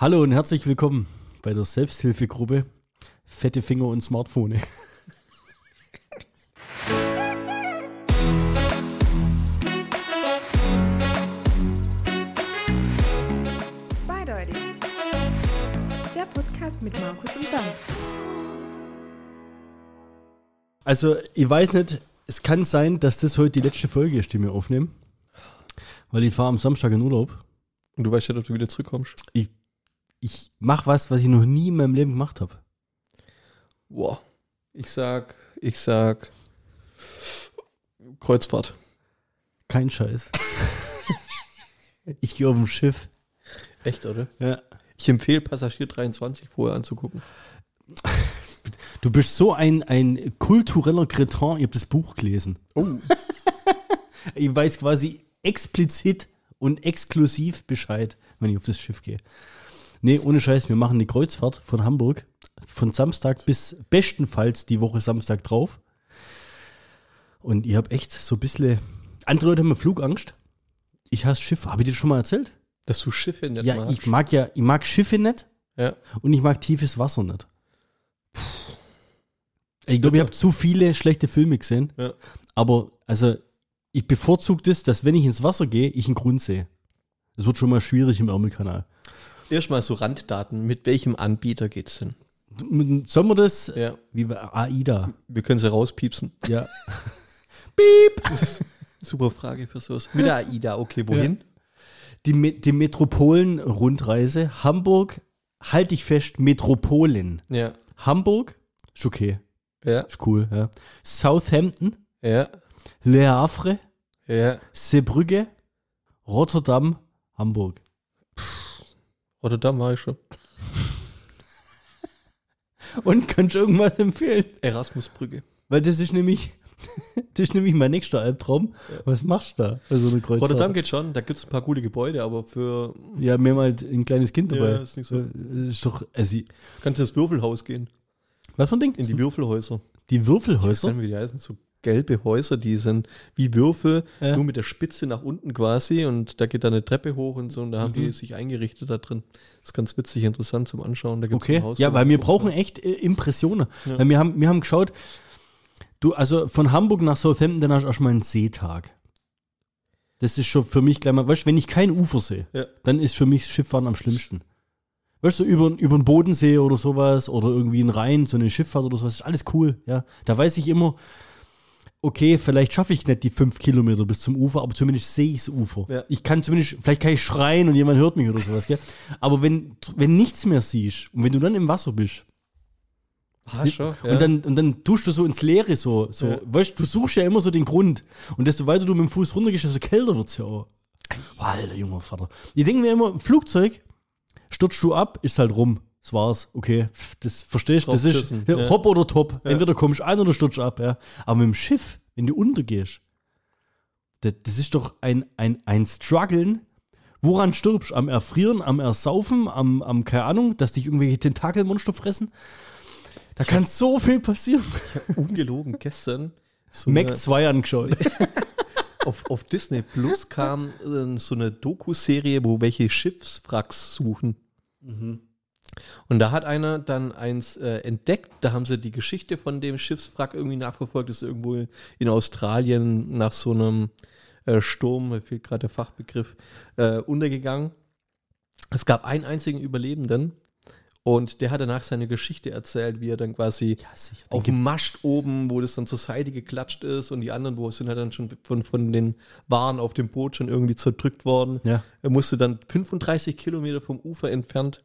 Hallo und herzlich willkommen bei der Selbsthilfegruppe Fette Finger und Smartphone. Zweideutig. Der Podcast mit Markus und Bernd. Also, ich weiß nicht, es kann sein, dass das heute die letzte Folge ist, die wir aufnehmen. Weil ich fahre am Samstag in Urlaub. Und du weißt ja, ob du wieder zurückkommst. Ich, ich mache was, was ich noch nie in meinem Leben gemacht habe. Boah. Ich sag, ich sag Kreuzfahrt. Kein Scheiß. ich gehe auf dem Schiff. Echt, oder? Ja. Ich empfehle Passagier 23 vorher anzugucken. Du bist so ein, ein kultureller Kretin. Ich habe das Buch gelesen. Oh. Ich weiß quasi explizit und exklusiv Bescheid, wenn ich auf das Schiff gehe. Nee, ohne Scheiß, wir machen die Kreuzfahrt von Hamburg von Samstag bis bestenfalls die Woche Samstag drauf. Und ich habe echt so ein bisschen. Andere Leute haben Flugangst. Ich hasse Schiffe. Habe ich dir schon mal erzählt? Dass du Schiffe nicht ja, magst. ich mag ja, ich mag Schiffe nicht Ja. und ich mag tiefes Wasser nicht. Ich glaube, ich habe zu viele schlechte Filme gesehen. Ja. Aber also ich bevorzuge das, dass wenn ich ins Wasser gehe, ich einen Grund sehe. Es wird schon mal schwierig im Ärmelkanal. Erstmal so Randdaten. Mit welchem Anbieter geht's denn? Sollen wir das? Ja. Wie bei AIDA. Wir können sie rauspiepsen. Ja. Super Frage für sowas. Mit der AIDA, okay, wohin? Die, Me die Metropolen-Rundreise. Hamburg, halte ich fest, Metropolen. Ja. Hamburg, ist okay, Ja. ist cool. Ja. Southampton, Ja. Le Havre, Ja. Seebrücke, Rotterdam, Hamburg. Rotterdam war ich schon. Und kannst du irgendwas empfehlen? Erasmusbrücke. Weil das ist nämlich, das ist nämlich mein nächster Albtraum. Was machst du da bei so einer Kreuzfahrt? Rotterdam geht schon, da gibt es ein paar coole Gebäude, aber für Ja, mir mal ein kleines Kind dabei. Ja, ist nicht so. Äh, Ist doch, also, kannst du ins Würfelhaus gehen. was für ein Ding? In die Würfelhäuser. die Würfelhäuser? Dann, wie die heißen, so gelbe Häuser, die sind wie Würfel, Ja. nur mit der Spitze nach unten quasi und da geht dann eine Treppe hoch und so und da haben Mhm. die sich eingerichtet da drin. Das ist ganz witzig, interessant zum Anschauen. Da gibt's Okay, Haus, ja, weil wir brauchen echt äh, Impressionen. Ja. Weil wir haben, wir haben geschaut, du, also von Hamburg nach Southampton, dann hast du erstmal einen Seetag. Das ist schon für mich gleich mal, weißt du, wenn ich kein Ufer sehe, Ja. dann ist für mich Schifffahren am schlimmsten. Weißt du, über, über den Bodensee oder sowas oder irgendwie ein Rhein, so eine Schifffahrt oder sowas, ist alles cool, ja. Da weiß ich immer, okay, vielleicht schaffe ich nicht die fünf Kilometer bis zum Ufer, aber zumindest sehe ich das Ufer. Ja. Ich kann zumindest, vielleicht kann ich schreien und jemand hört mich oder sowas, gell? Aber wenn, wenn nichts mehr siehst und wenn du dann im Wasser bist, Ah, schon, ja. und, dann, und dann tust du so ins Leere so. so Ja. weißt, du suchst ja immer so den Grund. Und desto weiter du mit dem Fuß runtergehst, desto kälter wird es ja auch. Alter, junger Vater. Ich denke mir immer, Flugzeug, stürzt du ab, ist halt rum. Das war's. Okay, pff, das verstehst du. Das ist ja, hopp oder top. Ja. Entweder kommst du an oder stürzt ab. Ja. Aber mit dem Schiff, wenn du untergehst, das, das ist doch ein, ein, ein Struggeln. Woran stirbst? Am Erfrieren, am Ersaufen, am, am keine Ahnung, dass dich irgendwelche Tentakelmonster fressen? Da kann so viel passieren. ungelogen gestern so Mac eine, 2 angeschaut. auf, auf Disney Plus kam äh, so eine Doku-Serie, wo welche Schiffswracks suchen. Mhm. Und da hat einer dann eins äh, entdeckt, da haben sie die Geschichte von dem Schiffswrack irgendwie nachverfolgt, das ist irgendwo in Australien nach so einem äh, Sturm, mir fehlt gerade der Fachbegriff, äh, untergegangen. Es gab einen einzigen Überlebenden und der hat danach seine Geschichte erzählt, wie er dann quasi sicher. auf dem Mast oben, wo das dann zur Seite geklatscht ist und die anderen, wo sind halt dann schon von, von den Waren auf dem Boot schon irgendwie zerdrückt worden. Ja. Er musste dann 35 Kilometer vom Ufer entfernt,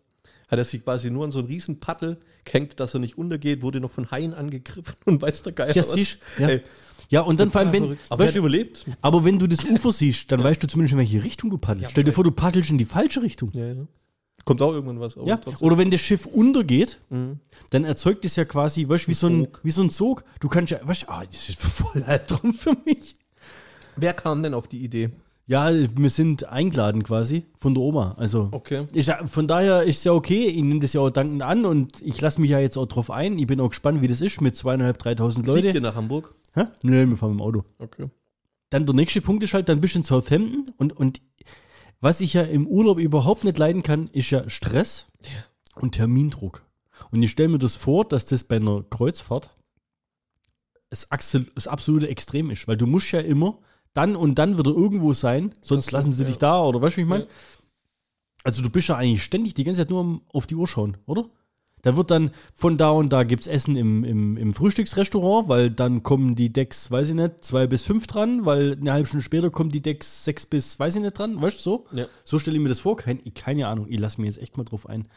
hat er sich quasi nur an so einen riesen Paddel gehängt, dass er nicht untergeht, wurde noch von Haien angegriffen und weiß der Geier Ja, siehst ja. Ey, ja, und dann vor allem, wenn. Aber er weißt, überlebt. aber wenn du das Ufer siehst, dann weißt du zumindest, in welche Richtung du paddelst. Ja, Stell dir vor, du paddelst in die falsche Richtung. Ja, ja. Kommt auch irgendwann was. Ja. Oder wenn das Schiff untergeht, Mhm. dann erzeugt es ja quasi, weißt du, wie, so ein, wie so ein Sog. Du kannst ja, weißt du, ah, das ist voll Albtraum für mich. Wer kam denn auf die Idee? Ja, wir sind eingeladen quasi von der Oma. Also Okay. ja, von daher ist ja okay. Ich nehme das ja auch dankend an und ich lasse mich ja jetzt auch drauf ein. Ich bin auch gespannt, wie das ist mit zweieinhalb, dreitausend Fliegt Leute. ihr nach Hamburg? Hä? Nee, wir fahren mit dem Auto. Okay. Dann der nächste Punkt ist halt, dann bist du in Southampton und, und Was ich ja im Urlaub überhaupt nicht leiden kann, ist ja Stress und Termindruck. Und ich stelle mir das vor, dass das bei einer Kreuzfahrt das absolute Extrem ist, weil du musst ja immer dann und dann wieder irgendwo sein, sonst Das lassen sie stimmt, dich ja. da oder weißt du, wie ich meine? Ja. Also du bist ja eigentlich ständig die ganze Zeit nur auf die Uhr schauen, oder? Da wird dann von da und da gibt's Essen im, im, im Frühstücksrestaurant, weil dann kommen die Decks, weiß ich nicht, zwei bis fünf dran, weil eine halbe Stunde später kommen die Decks sechs bis, weiß ich nicht, dran, weißt du, so? Ja. So stelle ich mir das vor, kein, keine Ahnung, ich lasse mir jetzt echt mal drauf ein.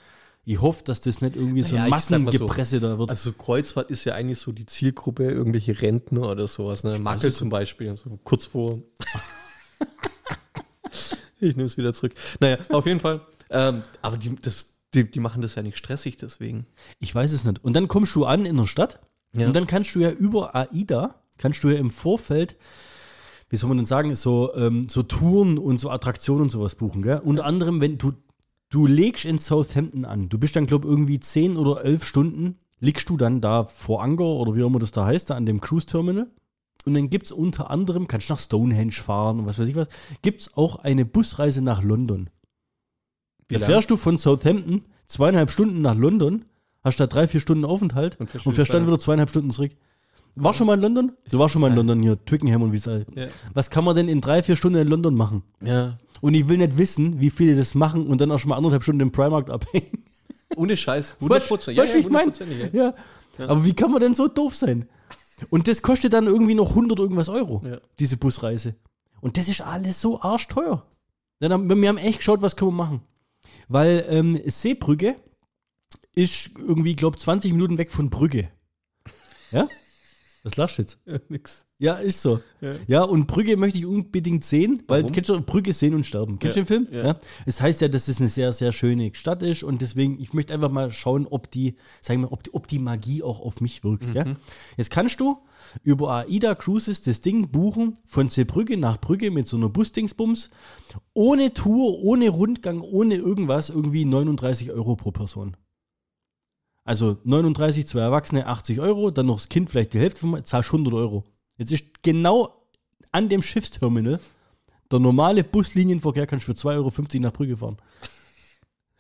Ich hoffe, dass das nicht irgendwie so Naja, mal so, Massengepresse da wird. Also Kreuzfahrt ist ja eigentlich so die Zielgruppe, irgendwelche Rentner oder sowas, ne? Makel zum Beispiel, so kurz vor. ich nehme es wieder zurück. Naja, auf jeden Fall. Ähm, aber die, das, die, die machen das ja nicht stressig deswegen. Ich weiß es nicht. Und dann kommst du an in der Stadt Ja. und dann kannst du ja über AIDA, kannst du ja im Vorfeld, wie soll man denn sagen, so, ähm, so Touren und so Attraktionen und sowas buchen. Gell? Unter anderem, wenn du, du legst in Southampton an, du bist dann, glaube ich, irgendwie 10 oder 11 Stunden, liegst du dann da vor Anker oder wie auch immer das da heißt, da an dem Cruise Terminal. Und dann gibt es unter anderem, kannst du nach Stonehenge fahren und was weiß ich was, gibt es auch eine Busreise nach London. Da lang? fährst du von Southampton zweieinhalb Stunden nach London, hast da drei, vier Stunden Aufenthalt Und fährst und wieder fährst dann wieder zweieinhalb Stunden zurück. War schon mal in London? Du warst schon mal in London hier, Twickenham und wie es all- Ja. Was kann man denn in drei, vier Stunden in London machen? Ja. Und ich will nicht wissen, wie viele das machen und dann auch schon mal anderthalb Stunden im Primark abhängen. Ohne Scheiß, Weißt 100%. weißt du, wie ich meine? 100%, ja. Ja. Aber wie kann man denn so doof sein? Und das kostet dann irgendwie noch 100 irgendwas Euro, Ja. diese Busreise. Und das ist alles so arschteuer. Dann haben, wir haben echt geschaut, was können wir machen. Weil ähm, Seebrücke ist irgendwie, glaube 20 Minuten weg von Brügge. Ja? Was lachst du jetzt? Ja, nix. Ja, ist so. Ja. Ja, und Brügge möchte ich unbedingt sehen, weil Warum? kennst du Brügge sehen und sterben. Kennst du Ja. den Film? Ja. Es heißt ja, dass es eine sehr, sehr schöne Stadt ist und deswegen, ich möchte einfach mal schauen, ob die, sagen wir, ob die, ob die Magie auch auf mich wirkt. Mhm. Jetzt kannst du über AIDA Cruises das Ding buchen von Seebrücke nach Brügge mit so einer Busdingsbums, ohne Tour, ohne Rundgang, ohne irgendwas, irgendwie 39 Euro pro Person. Also 39, zwei Erwachsene, 80 Euro, dann noch das Kind vielleicht die Hälfte von zahlst 100 Euro. Jetzt ist genau an dem Schiffsterminal der normale Buslinienverkehr kannst du für 2,50 Euro nach Brügge fahren.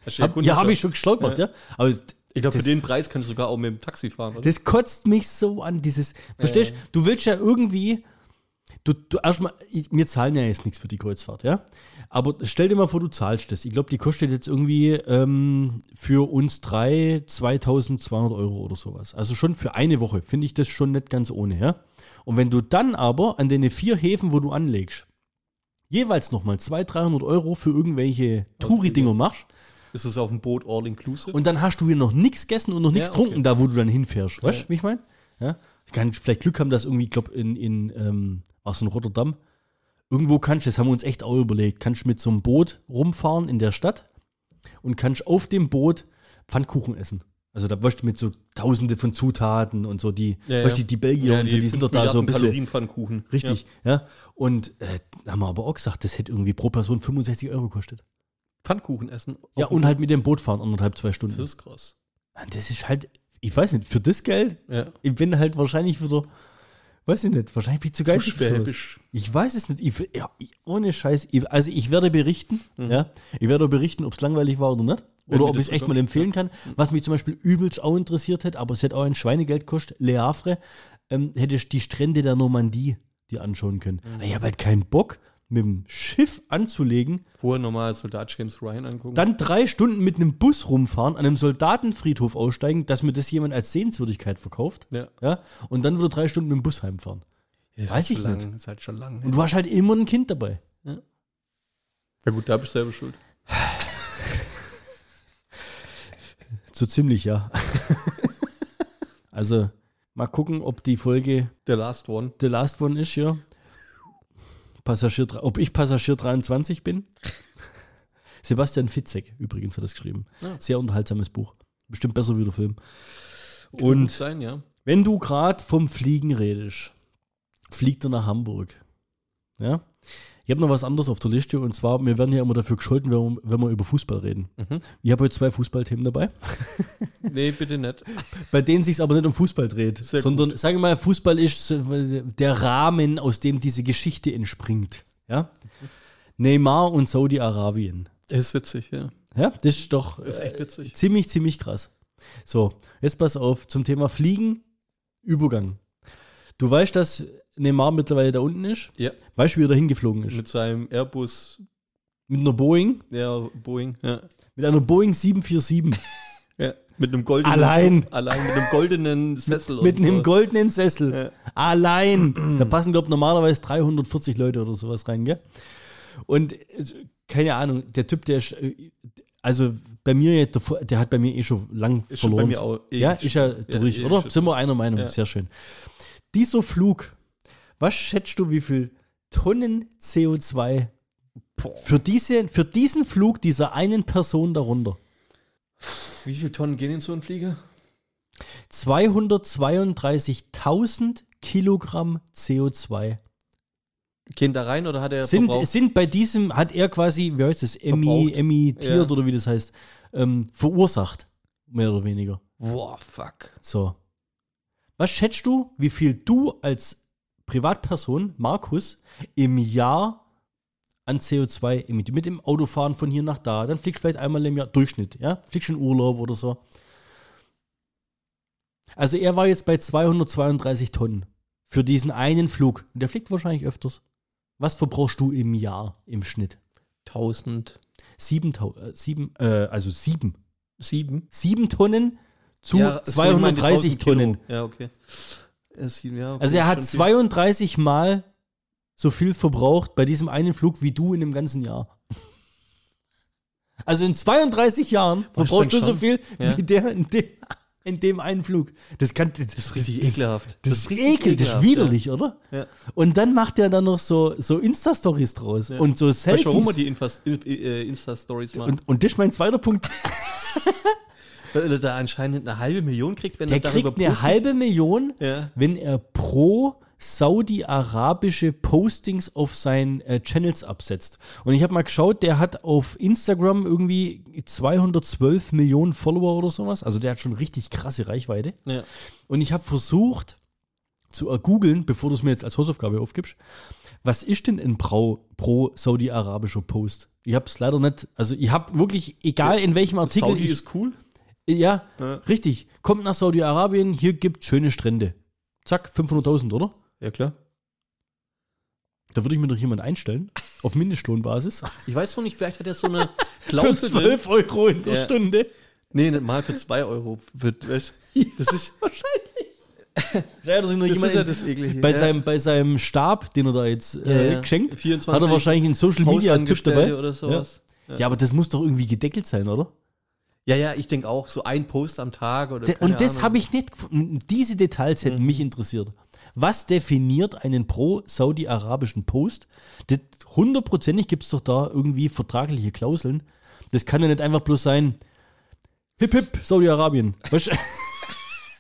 Hab, ja, habe ich schon gestolpert, ja. Aber Ich glaube, für den Preis kannst du sogar auch mit dem Taxi fahren. Oder? das kotzt mich so an, dieses, verstehst du, willst ja irgendwie, du, du erstmal, ich- wir zahlen ja jetzt nichts für die Kreuzfahrt, ja. Aber stell dir mal vor, du zahlst das. Ich glaube, die kostet jetzt irgendwie ähm, für uns drei 2200 Euro oder sowas. Also schon für eine Woche finde ich das schon nicht ganz ohne, ja. Und wenn du dann aber an den vier Häfen, wo du anlegst, jeweils nochmal 200, 300 Euro für irgendwelche Touri-Dinger machst, Ist es auf dem Boot all inclusive? und dann hast du hier noch nichts gegessen und noch nichts Ja, okay. getrunken, da wo du dann hinfährst. Weißt du, Ja. wie ich meine? Ja? Ich kann vielleicht Glück haben, dass irgendwie, ich glaube, in, in ähm, was in Rotterdam, irgendwo kannst du, das haben wir uns echt auch überlegt, kannst du mit so einem Boot rumfahren in der Stadt und kannst auf dem Boot Pfannkuchen essen. Also da weißt du mit so tausende von Zutaten und so die, Ja, ja. die, die Belgier und so, die sind doch da so ein bisschen. Kalorienpfannkuchen. Richtig, ja. Und äh, da haben wir aber auch gesagt, das hätte irgendwie pro Person 65 Euro gekostet. Ja. Pfannkuchen essen. Ja, und halt mit dem Boot fahren, anderthalb, zwei. Stunden. Das ist krass. Das ist halt, ich weiß nicht, für das Geld, Ja. ich bin halt wahrscheinlich wieder, weiß ich nicht, wahrscheinlich bin ich zu für sowas. schwäbisch. Ich weiß es nicht. Ich, ja, ich, ohne Scheiß. Ich, also ich werde berichten, Mhm. ja. Ich werde berichten, ob es langweilig war oder nicht. Wenn oder ob ich es echt mal empfehlen kann. Was mich zum Beispiel übelst auch interessiert hätte, aber es hätte auch ein Schweinegeld gekostet, Le Havre, ähm, hätte ich die Strände der Normandie dir anschauen können. Mhm. Ich habe halt keinen Bock, mit dem Schiff anzulegen, Vorher normal Soldat James Ryan angucken. dann drei Stunden mit einem Bus rumfahren, an einem Soldatenfriedhof aussteigen, dass mir das jemand als Sehenswürdigkeit verkauft. ja. Ja, und dann wieder drei Stunden mit dem Bus heimfahren. Ist Weiß halt ich schon nicht. Lang, ist halt schon lang. Und du hast halt immer ein Kind dabei. Ja gut, da bist du selber schuld. So ziemlich, ja. also, mal gucken, ob die Folge The Last One. The Last One ist, ja. Passagier, ob ich Passagier 23 bin. Sebastian Fitzek übrigens hat das geschrieben. Ja. Sehr unterhaltsames Buch. Bestimmt besser wie der Film. Kann Und sein, ja. Wenn du gerade vom Fliegen redest, fliegt er nach Hamburg. Ja? Ich habe noch was anderes auf der Liste und zwar, wir werden ja immer dafür gescholten, wenn wir, wenn wir über Fußball reden. Mhm. Ich habe heute zwei Fußballthemen dabei, Nee, bitte nicht. bei denen sich aber nicht um Fußball dreht, Sehr sondern, sage mal, Fußball ist der Rahmen, aus dem diese Geschichte entspringt. Ja? Neymar und Saudi-Arabien. Das ist witzig, ja. Ja, das ist doch Das ist echt witzig. ziemlich, ziemlich krass. So, jetzt pass auf, zum Thema Fliegen, Übergang. Du weißt, dass Neymar mittlerweile da unten ist? Ja. Weißt du, wie er da hingeflogen ist? Mit seinem Airbus, Mit einer Boeing, ja, Boeing, ja. mit einer Boeing 747. ja. Mit einem goldenen Allein. allein mit einem goldenen Sessel mit einem so. goldenen Sessel. Ja. Allein. Da passen, glaube ich, normalerweise 340 Leute oder sowas rein, gell? Und keine Ahnung, der Typ, der ist, äh, also bei mir, der hat bei mir eh schon lang Ist schon verloren. bei mir auch ewig ja, ist ja schon. durch, Ja, oder? ewig Sind wir einer Meinung? Ja. Sehr schön. Dieser Flug, was schätzt du, wie viel Tonnen CO2 für, diese, für diesen Flug dieser einen Person darunter? Wie viele Tonnen gehen in so einen Flieger? 232.000 Kilogramm CO2 Gehen da rein oder hat er sind, verbraucht? sind bei diesem, hat er quasi, wie heißt das, emi, emittiert Ja. oder wie das heißt, ähm, verursacht, mehr oder weniger. Boah, fuck. So. Was schätzt du, wie viel du als Privatperson, Markus, im Jahr an CO2 emittiert? Mit dem Autofahren von hier nach da, dann fliegst du vielleicht einmal im Jahr, Durchschnitt, ja? Fliegst in Urlaub oder so. Also er war jetzt bei 232 Tonnen für diesen einen Flug. Und der fliegt wahrscheinlich öfters. Was verbrauchst du im Jahr im Schnitt? 1000. Sieben, Tau- äh, sieben äh, also sieben. Sieben? Sieben Tonnen zu Ja, so, ich meine 230 1000 Kilo. Tonnen. Ja, okay. Ja, ja, okay, Also er hat schon viel. 32 Mal so viel verbraucht bei diesem einen Flug wie du in dem ganzen Jahr. Also in 32 Jahren verbrauchst du so viel Ja. wie der in, dem, in dem einen Flug. Das kann das, Das ist richtig ekelhaft. Das, ist ekel, das ist widerlich, oder? Ja. ja. Und dann macht er dann noch so, so Insta-Stories draus Ja. und so Weißt du, warum er Selfies. die äh, Insta-Stories macht? Und, und das ist mein zweiter Punkt. Weil er da anscheinend eine halbe Million kriegt, wenn Der er darüber kriegt eine postet. halbe Million, Ja. wenn er pro saudi-arabische Postings auf seinen äh, Channels absetzt. Und ich habe mal geschaut, der hat auf Instagram irgendwie 212 Millionen Follower oder sowas. Also der hat schon richtig krasse Reichweite. Ja. Und ich habe versucht zu ergoogeln, bevor du es mir jetzt als Hausaufgabe aufgibst, was ist denn ein pro, pro saudi-arabischer Post? Ich habe es leider nicht, also ich habe wirklich, egal in welchem Artikel, Saudi ich, ist cool. Ja, Ja. richtig, kommt nach Saudi-Arabien, hier gibt schöne Strände. Zack, 500.000, oder? Ja, klar. Da würde ich mir doch jemand einstellen, auf Mindestlohnbasis. Ich weiß noch nicht, vielleicht hat er so eine Für Klausel drin. 12 Euro in der Ja. Stunde. Nee, nicht mal für 2 Euro. Für, das ist, Ja, das, ist ja das Eklige. bei, ja. seinem, bei seinem Stab, den er da jetzt äh, Ja, geschenkt, 24 hat er wahrscheinlich einen Social-Media-Typ dabei. Hausangestellte oder sowas. Ja. Ja, aber das muss doch irgendwie gedeckelt sein, oder? Ja, ja, ich denke auch, so ein Post am Tag oder De- und das habe ich nicht gefunden. Diese Details hätten Mhm. mich interessiert. Was definiert einen pro-saudi-arabischen Post? Hundertprozentig gibt es doch da irgendwie vertragliche Klauseln. Das kann ja nicht einfach bloß sein, hip hip, Saudi-Arabien. Weißt du?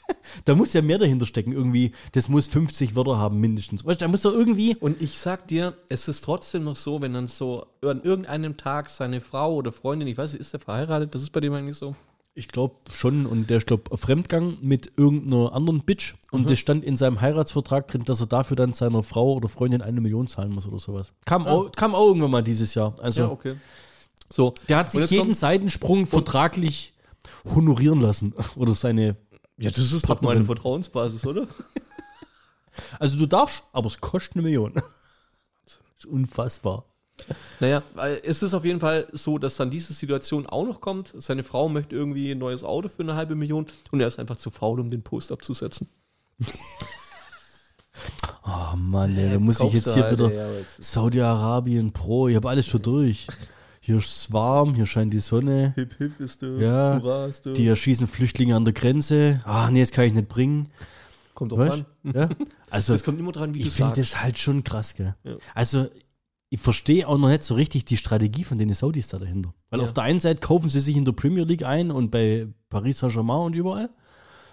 da muss ja mehr dahinter stecken. Irgendwie, das muss 50 Wörter haben, mindestens. Weißt da muss doch irgendwie. Und ich sag dir, es ist trotzdem noch so, wenn dann so an irgendeinem Tag seine Frau oder Freundin, ich weiß nicht, ist der verheiratet? Das ist bei dem eigentlich so? Ich glaube schon, und der ist, glaube Fremdgang mit irgendeiner anderen Bitch. Und das stand in seinem Heiratsvertrag drin, dass er dafür dann seiner Frau oder Freundin eine Million zahlen muss oder sowas. Kam, auch, kam auch irgendwann mal dieses Jahr. Also, Ja, okay. So, der hat sich jeden kommt- Seitensprung vertraglich honorieren lassen. Oder seine. Ja, das ist doch meine Vertrauensbasis, oder? Also, du darfst, aber es kostet eine Million. Das ist unfassbar. Naja, es ist auf jeden Fall so, dass dann diese Situation auch noch kommt. Seine Frau möchte irgendwie ein neues Auto für eine halbe Million und er ist einfach zu faul, um den Post abzusetzen. Oh Mann, ey, da muss ich jetzt hier halt, wieder. Saudi-Arabien Pro, ich habe alles schon durch. Hier ist es warm, hier scheint die Sonne. Hip hip ist du, Ja, hurra ist du. Die erschießen Flüchtlinge an der Grenze. Ah, nee, das kann ich nicht bringen. Kommt drauf Weißt? an. Ja? Also, Das kommt immer dran, wie ich du finde sagst. das halt schon krass, gell? Ja. Also, ich verstehe auch noch nicht so richtig die Strategie von den Saudis da dahinter. Weil Ja. auf der einen Seite kaufen sie sich in der Premier League ein und bei Paris Saint-Germain und überall.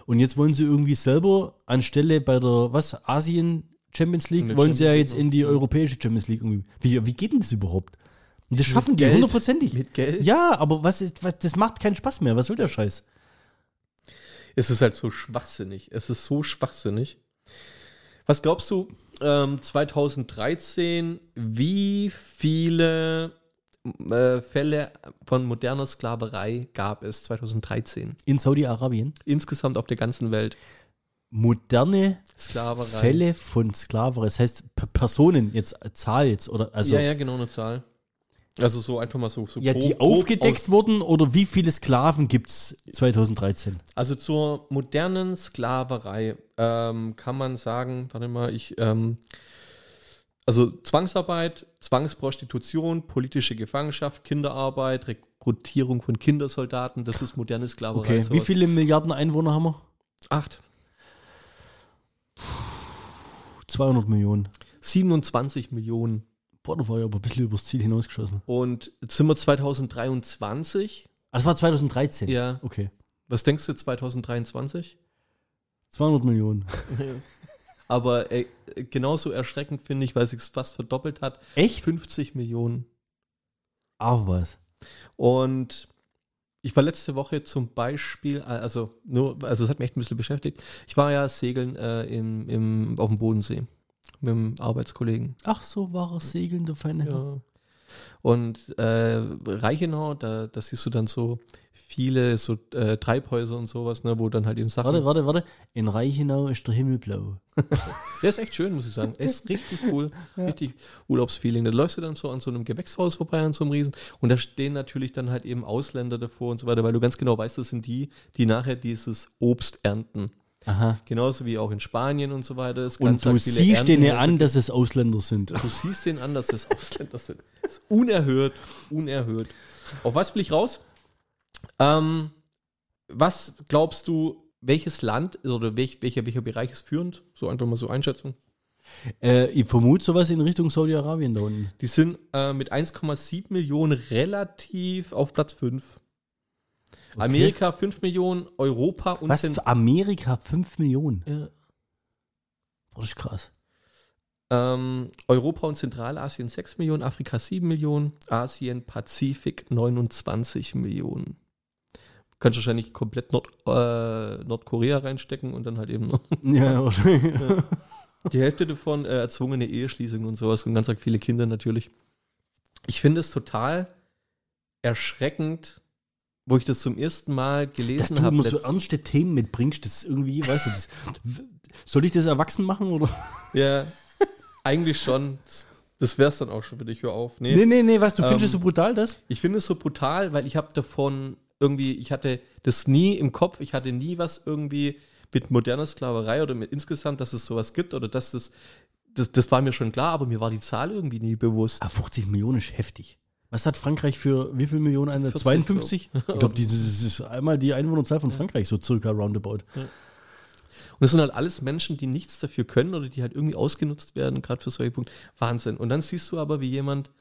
Und jetzt wollen sie irgendwie selber anstelle bei der, was, Asien Champions League, wollen sie ja Champions jetzt in die europäische Champions League irgendwie. Wie, wie geht denn das überhaupt? Das schaffen die Geld. hundertprozentig. Mit Geld? Ja, aber was ist, was, das macht keinen Spaß mehr. Was soll der Scheiß? Es ist halt so schwachsinnig. Es ist so schwachsinnig. Was glaubst du, ähm, 2013, wie viele äh, Fälle von moderner Sklaverei gab es 2013? In Saudi-Arabien. Insgesamt auf der ganzen Welt. Moderne Sklaverei. Fälle von Sklaverei. Das heißt, Personen, jetzt äh, Zahl jetzt, oder also ja, ja, genau eine Zahl. Also so einfach mal so. so Ja, die grob- grob aufgedeckt wurden oder wie viele Sklaven gibt es 2013? Also zur modernen Sklaverei ähm, kann man sagen, warte mal, ich, ähm, also Zwangsarbeit, Zwangsprostitution, politische Gefangenschaft, Kinderarbeit, Rekrutierung von Kindersoldaten, das ist moderne Sklaverei. Okay, wie sowas. viele Milliarden Einwohner haben wir? Acht. 200 Millionen. 27 Millionen. Boah, da war ja aber ein bisschen übers Ziel hinausgeschossen. Und jetzt sind wir 2023. Ah, Das war 2013. Ja. Okay. Was denkst du 2023? 200 Millionen. Aber äh, genauso erschreckend finde ich, weil sich fast verdoppelt hat. Echt? 50 Millionen. Aber was? Und ich war letzte Woche zum Beispiel, äh, also nur, also es hat mich echt ein bisschen beschäftigt. Ich war ja segeln äh, im, im, auf dem Bodensee mit einem Arbeitskollegen. Ach, so war segeln, der feine Herr. Ja. Und äh, Reichenau, da, da siehst du dann so viele so äh, Treibhäuser und sowas, ne, wo dann halt eben Sachen. Warte, warte, warte. In Reichenau ist der Himmel blau. Der ist echt schön, muss ich sagen. Ist richtig cool. Richtig Urlaubsfeeling. Da läufst du dann so an so einem Gewächshaus vorbei, an so einem Riesen. Und da stehen natürlich dann halt eben Ausländer davor und so weiter, weil du ganz genau weißt, das sind die, die nachher dieses Obst ernten. Aha. Genauso wie auch in Spanien und so weiter. Es Und du siehst denen an, dass es Ausländer sind. Du siehst den an, dass das Ausländer sind. Das ist unerhört, unerhört. Auf was will ich raus? Ähm, was glaubst du, welches Land oder welch, welcher, welcher Bereich ist führend? So einfach mal so Einschätzung. Äh, ich vermute sowas in Richtung Saudi-Arabien da unten. Die sind äh, mit 1,7 Millionen relativ auf Platz 5. Amerika 5 Millionen, Europa und Was Zent- für Amerika? 5 Millionen. ja, Das ist krass. ähm, Europa und Zentralasien 6 Millionen, Afrika 7 Millionen, Asien, Pazifik 29 Millionen. Kannst wahrscheinlich komplett Nord, äh, Nordkorea reinstecken und dann halt eben noch Ja, wahrscheinlich. die Hälfte davon äh, erzwungene Eheschließungen und sowas und ganz viele Kinder natürlich. Ich finde es total erschreckend, wo ich das zum ersten Mal Dass gelesen du habe. immer so ernste Themen mitbringst, das ist irgendwie, weißt du, das, soll ich das erwachsen machen oder? Ja, eigentlich schon. Das, das wäre es dann auch schon für dich. Hör auf. Nee. Nee, nee, nee, was, du Ähm, findest es so brutal, das? Ich finde es so brutal, weil ich habe davon irgendwie, ich hatte das nie im Kopf, ich hatte nie was irgendwie mit moderner Sklaverei oder mit insgesamt, dass es sowas gibt oder dass das, das, das war mir schon klar, aber mir war die Zahl irgendwie nie bewusst. Ah, 50 Millionen ist heftig. Was hat Frankreich für wie viel Millionen? Eine? 40, 52? Ich glaube, das ist einmal die Einwohnerzahl von Frankreich, so circa roundabout. Und es sind halt alles Menschen, die nichts dafür können oder die halt irgendwie ausgenutzt werden, gerade für solche Punkte. Wahnsinn. Und dann siehst du aber, wie jemand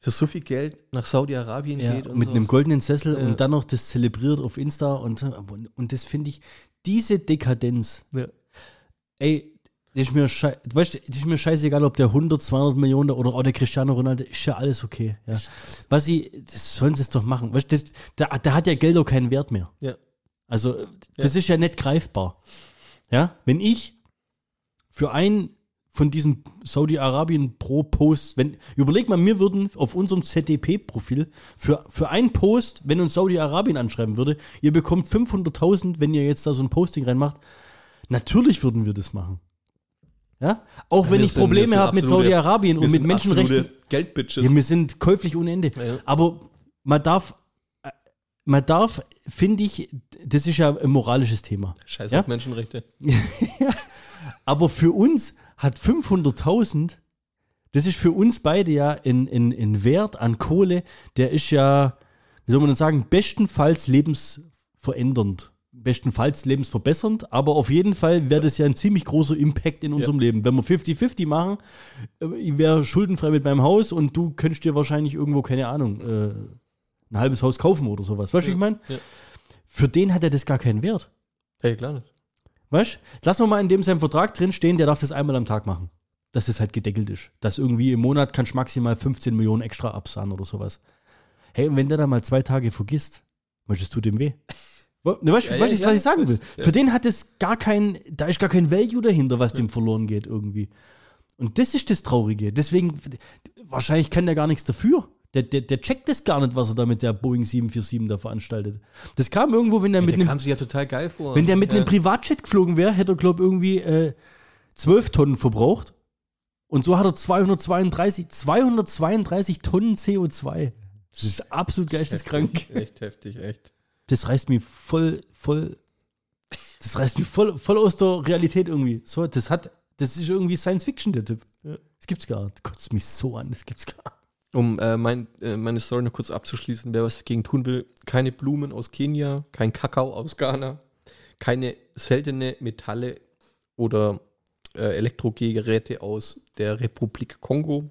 für so viel Geld nach Saudi-Arabien Ja, geht. Und mit einem sowas. goldenen Sessel Ja. und dann noch das zelebriert auf Insta und, und das finde ich, diese Dekadenz, Ja. ey, das ist mir, schei weißt, ist mir scheißegal, ob der 100, 200 Millionen oder auch der Cristiano Ronaldo, ist ja alles okay. Ja. Was sie, das sollen sie es doch machen. Weißt, das, da, da hat ja Geld auch keinen Wert mehr. Ja. Also, das ist ja nicht greifbar. Ja, wenn ich für einen von diesen Saudi-Arabien pro Post, wenn, überleg mal, wir würden auf unserem ZDP-Profil für, für einen Post, wenn uns Saudi-Arabien anschreiben würde, ihr bekommt 500.000, wenn ihr jetzt da so ein Posting reinmacht, natürlich würden wir das machen. Ja, auch wenn Wir ich Probleme habe mit Saudi-Arabien und mit Menschenrechten. Geldbitches. Ja, wir sind käuflich ohne Ende. Ja. Aber man darf, äh, man darf, finde ich, das ist ja ein moralisches Thema. Scheiß Ja? auf Menschenrechte. Aber für uns hat 500.000, das ist für uns beide ja ein, ein, ein Wert an Kohle, der ist ja, wie soll man denn sagen, bestenfalls lebensverändernd. Bestenfalls lebensverbessernd, aber auf jeden Fall wäre das ja ein ziemlich großer Impact in unserem Leben. Wenn wir 50-50 machen, äh, ich wäre schuldenfrei mit meinem Haus und du könntest dir wahrscheinlich irgendwo, keine Ahnung, äh, ein halbes Haus kaufen oder sowas. Weißt du, wie ich meine? Ja. Für den hat er das gar keinen Wert. Hey, klar nicht. Weißt Lass wir mal in dem seinem Vertrag drin stehen, der darf das einmal am Tag machen. Dass es halt gedeckelt ist. Dass irgendwie im Monat kannst du maximal 15 Millionen extra absahen oder sowas. Hey, und wenn der da mal zwei Tage vergisst, möchtest du dem weh? Ne, weißt du, Ja, ja, du, ja, was ich sagen will? Für den hat es gar kein, da ist gar kein Value dahinter, was dem verloren geht irgendwie. Und das ist das Traurige. Deswegen, wahrscheinlich kann der gar nichts dafür. Der, der, der checkt das gar nicht, was er da mit der Boeing 747 da veranstaltet. Das kam irgendwo, wenn er mit Der einem ja total geil vor. wenn der mit einem Privatjet geflogen wäre, hätte er, glaube ich, irgendwie äh, 12 Tonnen verbraucht. Und so hat er 232, 232 Tonnen CO2. Das ist absolut geisteskrank. Echt heftig, echt. Das reißt mich voll, voll, das reißt mich voll, voll aus der Realität irgendwie. So, das hat, das ist irgendwie Science Fiction, der Typ. Das gibt's gar nicht. Kotzt mich so an, das gibt's gar nicht. Um äh, mein, äh, meine Story noch kurz abzuschließen, wer was dagegen tun will, keine Blumen aus Kenia, kein Kakao aus Ghana, keine seltene Metalle oder äh, Elektrogeräte aus der Republik Kongo.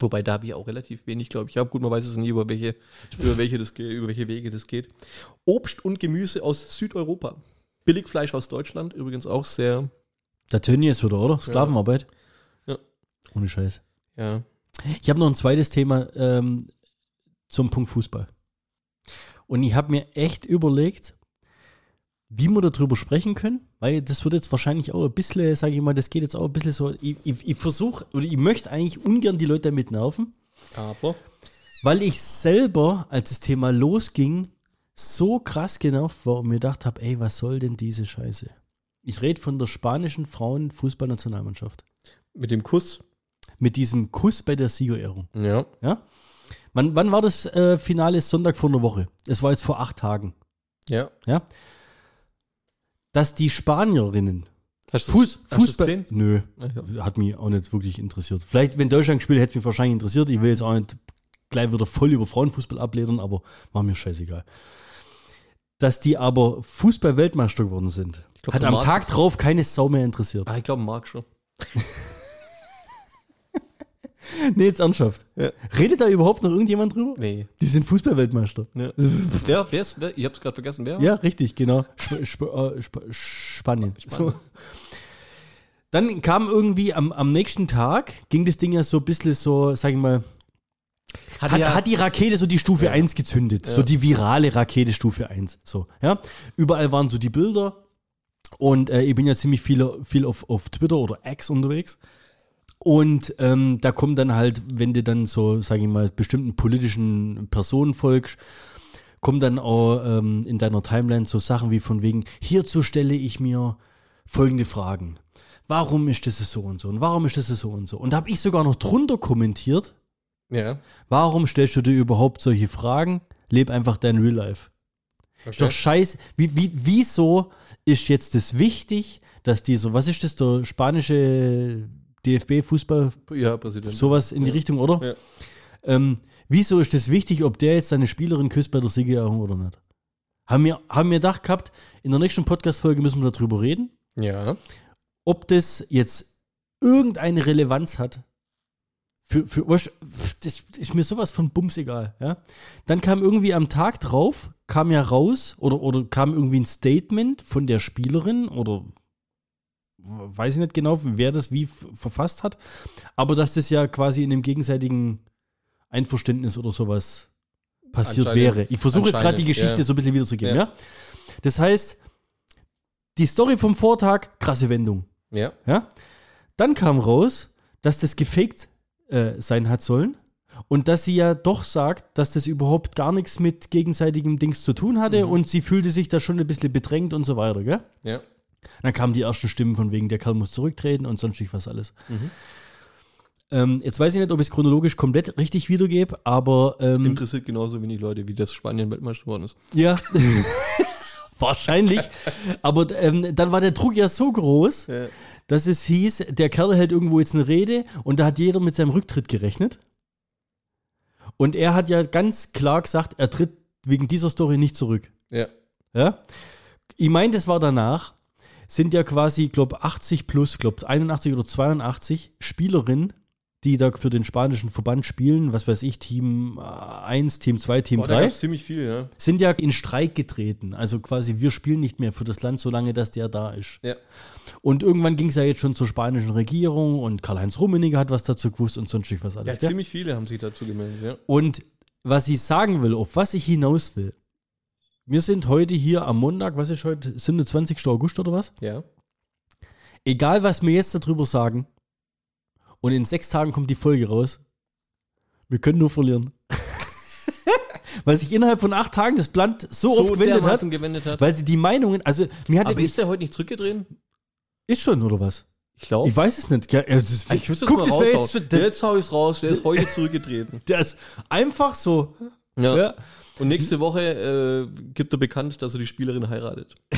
Wobei da habe ich auch relativ wenig, glaube ich. Ja, gut, man weiß es nie, über welche, über welche, das, über welche Wege das geht. Obst und Gemüse aus Südeuropa. Billigfleisch aus Deutschland, übrigens auch sehr, Der Tönnies wieder, oder? Sklavenarbeit. Ja. Ohne Scheiß. ja, Ich habe noch ein zweites Thema ähm, zum Punkt Fußball. Und ich habe mir echt überlegt, wie wir darüber sprechen können, weil das wird jetzt wahrscheinlich auch ein bisschen, sage ich mal, das geht jetzt auch ein bisschen so, ich, ich, ich versuche, oder ich möchte eigentlich ungern die Leute damit nerven, aber weil ich selber, als das Thema losging, so krass genervt war und mir gedacht habe, ey, was soll denn diese Scheiße? Ich rede von der spanischen Frauenfußballnationalmannschaft. mit dem Kuss, Mit diesem Kuss bei der Siegerehrung. ja, Ja? Wann, wann war das äh, Finale? Sonntag vor einer Woche. Es war jetzt vor acht Tagen. ja. Ja? Dass die Spanierinnen Hast Fuß, hast Fußball. Nö, Ja. hat mich auch nicht wirklich interessiert. Vielleicht, wenn Deutschland gespielt hätte, hätte es mich wahrscheinlich interessiert. Ich will jetzt auch nicht gleich wieder voll über Frauenfußball abledern, aber war mir scheißegal. Dass die aber Fußball-Weltmeister geworden sind, glaub, hat am Tag drauf keine Sau mehr interessiert. Ah, ich glaube, Marc schon. Nee, jetzt ernsthaft. Ja. Redet da überhaupt noch irgendjemand drüber? Nee. Die sind Fußball-Weltmeister. Ja. wer, wer ist, wer, ich hab's gerade vergessen, wer? Ja, richtig, genau. Sp Sp äh, Sp Spanien. Spanien. So. Dann kam irgendwie am, am nächsten Tag, ging das Ding ja so ein bisschen so, sag ich mal, Hat, hat, ja, hat die Rakete so die Stufe Ja. 1 gezündet. So Ja. die virale Rakete Stufe 1. So, ja. Überall waren so die Bilder. Und äh, ich bin ja ziemlich viel, viel auf, auf Twitter oder X unterwegs. Und ähm, da kommen dann halt, wenn du dann so, sag ich mal, bestimmten politischen Personen folgst, kommen dann auch ähm, in deiner Timeline so Sachen wie von wegen, hierzu stelle ich mir folgende Fragen. Warum ist das so und so? Und warum ist das so und so? Und da habe ich sogar noch drunter kommentiert, ja. Warum stellst du dir überhaupt solche Fragen? Leb einfach dein Real Life. Ist doch Okay. scheiße. Wie, wie, wieso ist jetzt das wichtig, dass dieser, was ist das, der spanische DFB-Fußball, Ja, Präsident. sowas in die Ja. Richtung, oder? Ja. Ähm, wieso ist das wichtig, ob der jetzt seine Spielerin küsst bei der Siegerehrung oder nicht? Haben wir, haben wir gedacht gehabt, in der nächsten Podcast-Folge müssen wir darüber reden, Ja. ob das jetzt irgendeine Relevanz hat. Für, für das ist mir sowas von Bums egal. Ja? Dann kam irgendwie am Tag drauf, kam ja raus oder, oder kam irgendwie ein Statement von der Spielerin oder weiß ich nicht genau, wer das wie verfasst hat, aber dass das ja quasi in dem gegenseitigen Einverständnis oder sowas passiert wäre. Ich versuche jetzt gerade die Geschichte ja. so ein bisschen wiederzugeben. Ja. Ja? Das heißt, die Story vom Vortag, krasse Wendung. Ja. Ja? Dann kam raus, dass das gefaked äh, sein hat sollen und dass sie ja doch sagt, dass das überhaupt gar nichts mit gegenseitigem Dings zu tun hatte Mhm. und sie fühlte sich da schon ein bisschen bedrängt und so weiter, gell? Ja. Dann kamen die ersten Stimmen von wegen, der Kerl muss zurücktreten und sonstig was alles. Mhm. Ähm, jetzt weiß ich nicht, ob ich es chronologisch komplett richtig wiedergebe, aber ähm, Interessiert genauso wenig Leute, wie das Spanien Weltmeister geworden ist. ja, wahrscheinlich. Aber ähm, dann war der Druck ja so groß, Ja. dass es hieß, der Kerl hält irgendwo jetzt eine Rede und da hat jeder mit seinem Rücktritt gerechnet. Und er hat ja ganz klar gesagt, er tritt wegen dieser Story nicht zurück. Ja. Ja? Ich meine, das war danach, sind ja quasi, glaube 80 plus, glaube 81 oder 82 Spielerinnen, die da für den spanischen Verband spielen, was weiß ich, Team 1, Team 2, Team Boah, da 3 gab's ziemlich viel, ja. sind ja in Streik getreten. Also quasi, wir spielen nicht mehr für das Land, solange dass der da ist. Ja. Und irgendwann ging es ja jetzt schon zur spanischen Regierung und Karl-Heinz Rummenigge hat was dazu gewusst und sonst was Ja, alles. gell? ziemlich viele haben sich dazu gemeldet, ja. Und was ich sagen will, auf was ich hinaus will, wir sind heute hier am Montag, was ist heute, 27. August oder was? Ja. Egal, was wir jetzt darüber sagen, und in sechs Tagen kommt die Folge raus. Wir können nur verlieren. weil sich innerhalb von acht Tagen das Blatt so, so oft gewendet hat, gewendet hat. weil sie die Meinungen, also mir hat Aber ist der heute nicht zurückgedreht? ist schon, oder was? Ich glaube. Ich weiß es nicht. Ja, es ist, Ich wüsste es guck, mal das raushauen. jetzt, der, Jetzt hau ich's raus, der ist heute zurückgetreten. der ist einfach so. Ja. Ja. Und nächste Woche äh, gibt er bekannt, dass er die Spielerin heiratet.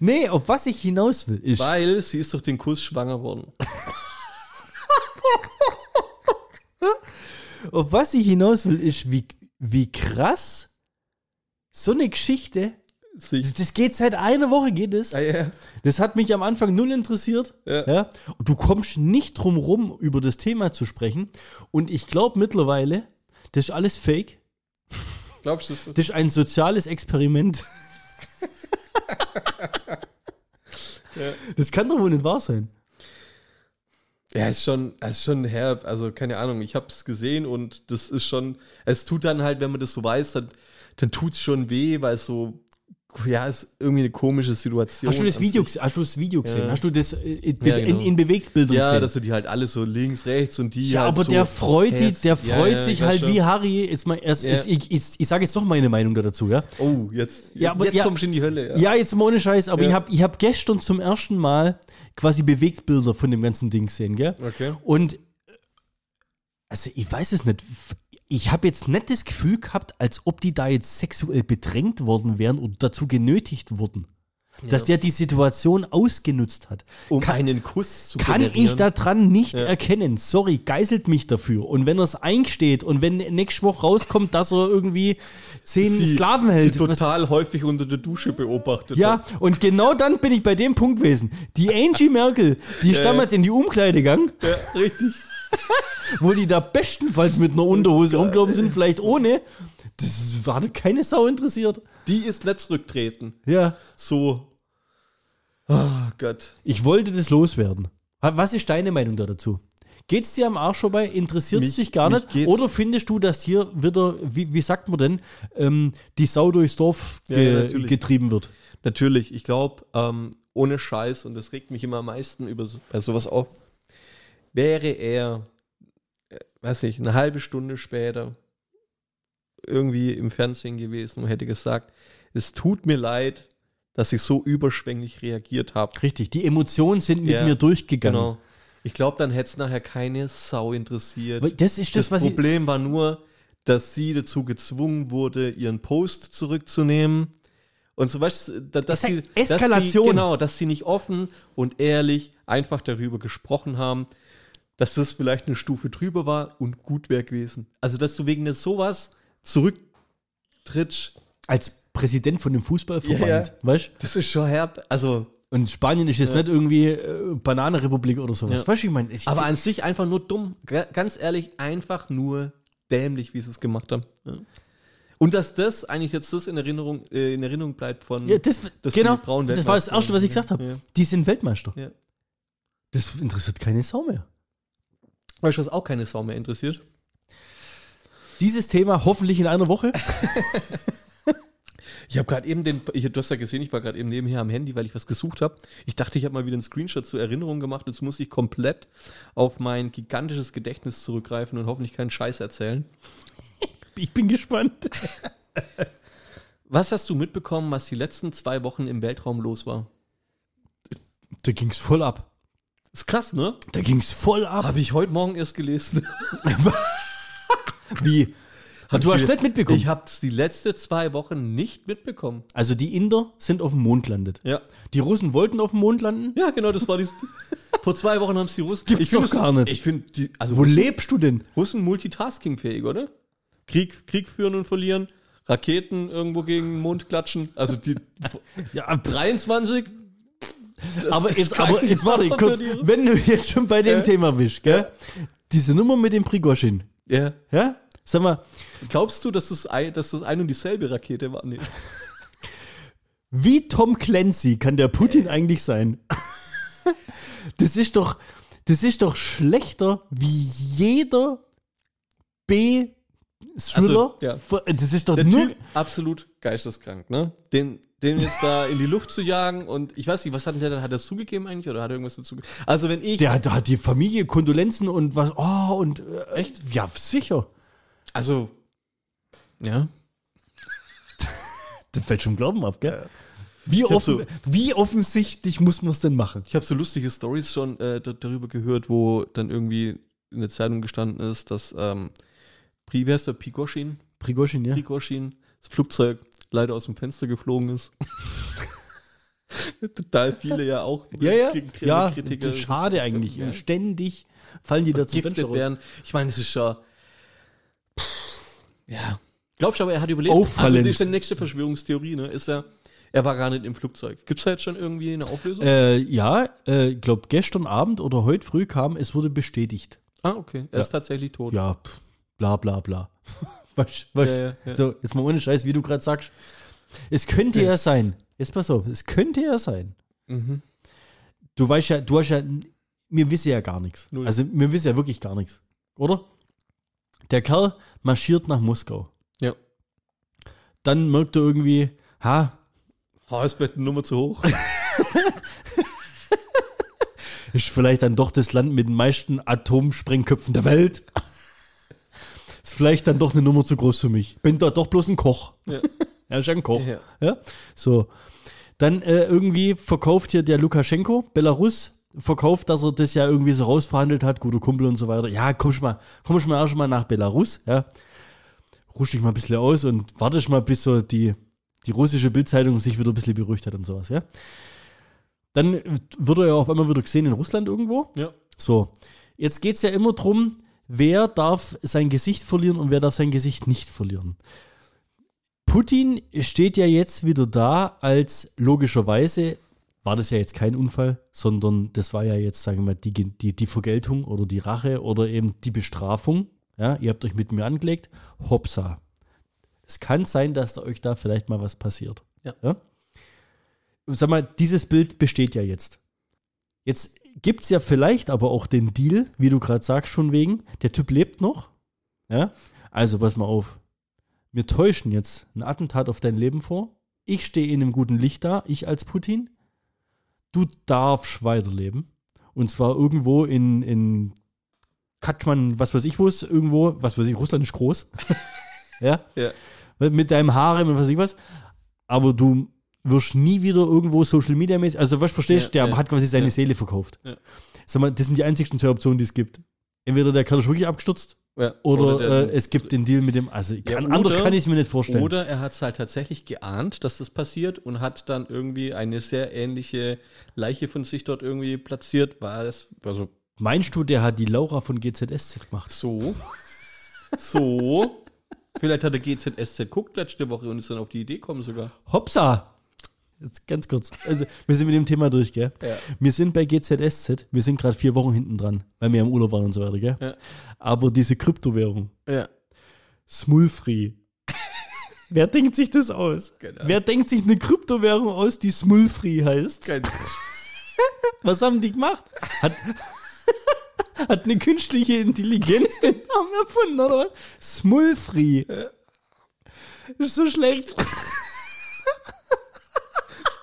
Nee, auf was ich hinaus will, ist. Weil sie ist durch den Kuss schwanger worden. Auf was ich hinaus will, ist, wie, wie krass so eine Geschichte. Das, das geht seit einer Woche, geht es. Ja, ja. Das hat mich am Anfang null interessiert. Ja. Und du kommst nicht drum rum, über das Thema zu sprechen. Und ich glaube mittlerweile, das ist alles fake. Glaubst du das? Das ist ein soziales Experiment. Das kann doch wohl nicht wahr sein. Ja, ist schon, ist schon herb. Also, keine Ahnung, ich habe es gesehen und das ist schon, es tut dann halt, wenn man das so weiß, dann, dann tut es schon weh, weil es so, ja, ist irgendwie eine komische Situation. Hast du das an Video, hast du das Video gesehen? Ja. Hast du das äh, in, Ja, in, genau. in Bewegtbildern Ja, gesehen? dass du die halt alle so links, rechts und die Ja, halt aber so der freut, die, der Ja, freut ja, sich halt schon. wie Harry. Jetzt mal erst, Ja. jetzt, ich, ich, ich sage jetzt doch meine Meinung da dazu, ja? Oh, jetzt, Ja, aber jetzt ja- kommst du in die Hölle. Ja, jetzt mal ohne Scheiß, aber Ja. ich habe ich hab gestern zum ersten Mal quasi Bewegtbilder von dem ganzen Ding gesehen, gell? Okay. Und äh, also ich weiß es nicht. Ich habe jetzt nicht das Gefühl gehabt, als ob die da jetzt sexuell bedrängt worden wären oder dazu genötigt wurden. Dass der die Situation ausgenutzt hat. Um Kann- einen Kuss zu Kann generieren. ich daran nicht erkennen. Sorry, geißelt mich dafür. Und wenn er es eingesteht und wenn nächste Woche rauskommt, dass er irgendwie zehn Sie- Sklaven sie hält. total häufig unter der Dusche beobachtet Ja, hat. und genau dann bin ich bei dem Punkt gewesen. Die Angie Merkel, die ist damals in die Umkleide gegangen, Ja, richtig. wo die da bestenfalls mit einer Unterhose rumgelaufen sind, vielleicht ohne. Das hat keine Sau interessiert. Die ist nicht zurücktreten. Ja, So. Oh Gott. ich wollte das loswerden. Was ist deine Meinung da dazu? Geht's dir am Arsch vorbei? Interessiert es dich gar nicht? Oder findest du, dass hier wieder, wie, wie sagt man denn, ähm, die Sau durchs Dorf ge ja, getrieben wird? Natürlich, ich glaube, ähm, ohne Scheiß, und das regt mich immer am meisten über so, bei sowas auf, wäre er, äh, weiß nicht, eine halbe Stunde später irgendwie im Fernsehen gewesen und hätte gesagt, es tut mir leid, dass ich so überschwänglich reagiert habe. Richtig, die Emotionen sind mit Ja, mir durchgegangen. Genau. Ich glaube, dann hätte es nachher keine Sau interessiert. Das ist das, Das Problem war nur, dass sie dazu gezwungen wurde, ihren Post zurückzunehmen. Und so was, da- dass sie, Eskalation. Dass sie, genau, dass sie nicht offen und ehrlich einfach darüber gesprochen haben, dass das vielleicht eine Stufe drüber war und gut wäre gewesen. Also, dass du wegen des sowas zurücktrittst, als Präsident von dem Fußballverband, Ja, ja. weißt das ist schon herb. Also, Und Spanien ist jetzt nicht irgendwie äh, Bananenrepublik oder sowas. Ja. Weißt du, ich meine, aber an sich einfach nur dumm. Ga- Ganz ehrlich, einfach nur dämlich, wie sie es gemacht haben. Ja. Und dass das eigentlich jetzt das in Erinnerung, äh, in Erinnerung bleibt von. ja, das, dass genau, das war das Erste, was ich gesagt habe. Ja. Die sind Weltmeister. Ja. Das interessiert keine Sau mehr. Weißt du, was auch keine Sau mehr interessiert? Dieses Thema hoffentlich in einer Woche. Ich habe gerade eben den, ich, du hast ja gesehen, ich war gerade eben nebenher am Handy, weil ich was gesucht habe. Ich dachte, ich habe mal wieder einen Screenshot zur Erinnerung gemacht. Jetzt muss ich komplett auf mein gigantisches Gedächtnis zurückgreifen und hoffentlich keinen Scheiß erzählen. Ich bin gespannt. Was hast du mitbekommen, was die letzten zwei Wochen im Weltraum los war? Da ging's voll ab. Ist krass, ne? Da ging's voll ab. Habe ich heute Morgen erst gelesen. Wie? du hast nicht mitbekommen. Ich habe es die letzten zwei Wochen nicht mitbekommen. also die Inder sind auf dem Mond gelandet. Ja. Die Russen wollten auf dem Mond landen. Ja, genau, das war die. Vor zwei Wochen haben es die Russen. Gibt's ich doch gar nicht. Ich finde, die. Also Wo Russen- lebst du denn? Russen multitaskingfähig, oder? Krieg, Krieg führen und verlieren, Raketen irgendwo gegen den Mond klatschen. Also die Ja, ab 23. aber jetzt, aber jetzt warte kurz, wenn du jetzt schon bei dem Ja. Thema bist, gell? Diese Nummer mit dem Prigoschin, Ja. ja? Sag mal, Glaubst du, dass das, ein, dass das ein und dieselbe Rakete war? Nee. wie Tom Clancy kann der Putin eigentlich sein? das ist doch, das ist doch schlechter wie jeder B-Thriller. Also, ja. Das ist doch Der nur. Typ absolut geisteskrank, ne? Den, den jetzt da in die Luft zu jagen und ich weiß nicht, was hat denn der dann? Hat er es zugegeben eigentlich oder hat er irgendwas dazu? Also wenn ich, Der hat, der hat die Familie, Kondolenzen und was, oh, und äh, echt? Ja, sicher. also, ja. Das fällt schon Glauben ab, gell? Wie, offen, so- wie offensichtlich muss man es denn machen? Ich habe so lustige Stories schon äh, da- darüber gehört, wo dann irgendwie in der Zeitung gestanden ist, dass ähm, Pri, wer ist der Pigoschin? Prigoshin, ja? Prigoshin, das Flugzeug leider aus dem Fenster geflogen ist. Total viele ja auch. Ja, ja. Kri- Ja, Kritiker- das ist schade eigentlich. Ja. Ständig fallen die da zum Fenster Giftet runter. werden. Ich meine, es ist schon. Ja. Glaubst du aber, er hat überlebt? Auffallend. Also, das ist die nächste Verschwörungstheorie, ne? Ist er, er war gar nicht im Flugzeug. Gibt es da jetzt schon irgendwie eine Auflösung? Äh, ja, äh, ich glaube, gestern Abend oder heute früh kam, es wurde bestätigt. ah, okay. Er ja. ist tatsächlich tot. Ja, pff, bla bla bla. weißt, weißt, Ja, ja. So, jetzt mal ohne Scheiß, wie du gerade sagst. Es könnte ja sein. Jetzt pass auf, es könnte ja sein. Mhm. Du weißt ja, du hast ja, wir wissen ja gar nichts. Null. Also wir wissen ja wirklich gar nichts, oder? Der Kerl marschiert nach Moskau. Ja. Dann merkt er irgendwie, ha, Ha, ist vielleicht eine Nummer zu hoch. ist vielleicht dann doch das Land mit den meisten Atomsprengköpfen der Welt. Ist vielleicht dann doch eine Nummer zu groß für mich. Bin da doch bloß ein Koch. Ja. Er ist ja ein Koch. Ja. Ja. So. Dann äh, irgendwie verkauft hier der Lukaschenko, Belarus, verkauft, dass er das ja irgendwie so rausverhandelt hat, guter Kumpel und so weiter. Ja, komm schon mal, komm schon mal erst mal nach Belarus, ja. Rusch dich mal ein bisschen aus und warte mal, bis so die, die russische Bildzeitung sich wieder ein bisschen beruhigt hat und sowas, ja. Dann wird er ja auf einmal wieder gesehen in Russland irgendwo. Ja. So, jetzt geht es ja immer drum, wer darf sein Gesicht verlieren und wer darf sein Gesicht nicht verlieren. Putin steht ja jetzt wieder da als logischerweise, war das ja jetzt kein Unfall, sondern das war ja jetzt, sagen wir mal, die, die, die Vergeltung oder die Rache oder eben die Bestrafung. Ja, ihr habt euch mit mir angelegt, hopsa. Es kann sein, dass da euch da vielleicht mal was passiert. Ja. ja? Sag mal, dieses Bild besteht ja jetzt. Jetzt gibt es ja vielleicht aber auch den Deal, wie du gerade sagst, von wegen, der Typ lebt noch. Ja, also pass mal auf. Wir täuschen jetzt ein Attentat auf dein Leben vor. Ich stehe in einem guten Licht da, ich als Putin. Du darfst weiterleben. Und zwar irgendwo in, in Katschmann, was weiß ich wo es, irgendwo, was weiß ich, Russland ist groß. ja? Ja. Mit deinem Harem und was weiß ich was. Aber du wirst nie wieder irgendwo Social Media mäßig, also was verstehst du, Ja, der ja. hat quasi seine Ja. Seele verkauft. Sag mal, das sind die einzigsten zwei Optionen, die es gibt. Entweder der Kerl ist wirklich abgestürzt oder, der- äh, es gibt den Deal mit dem, also kann, oder- anders kann ich es mir nicht vorstellen. Oder er hat es halt tatsächlich geahnt, dass das passiert und hat dann irgendwie eine sehr ähnliche Leiche von sich dort irgendwie platziert, war es, also Meinst du, der hat die Laura von GZSZ gemacht? so, so. Vielleicht hat der GZSZ guckt letzte Woche und ist dann auf die Idee gekommen sogar. Hopsa! Jetzt ganz kurz. Also, wir sind mit dem Thema durch, gell? Ja. Wir sind bei GZSZ, wir sind gerade vier Wochen hinten dran, weil wir im Urlaub waren und so weiter, gell? Ja. Aber diese Kryptowährung, Ja. Smulfree. Wer denkt sich das aus? Keine Wer denkt sich eine Kryptowährung aus, die Smulfree heißt? Kein, Was haben die gemacht? Hat, hat eine künstliche Intelligenz den Namen erfunden, oder? was? Smulfree. Ist so schlecht.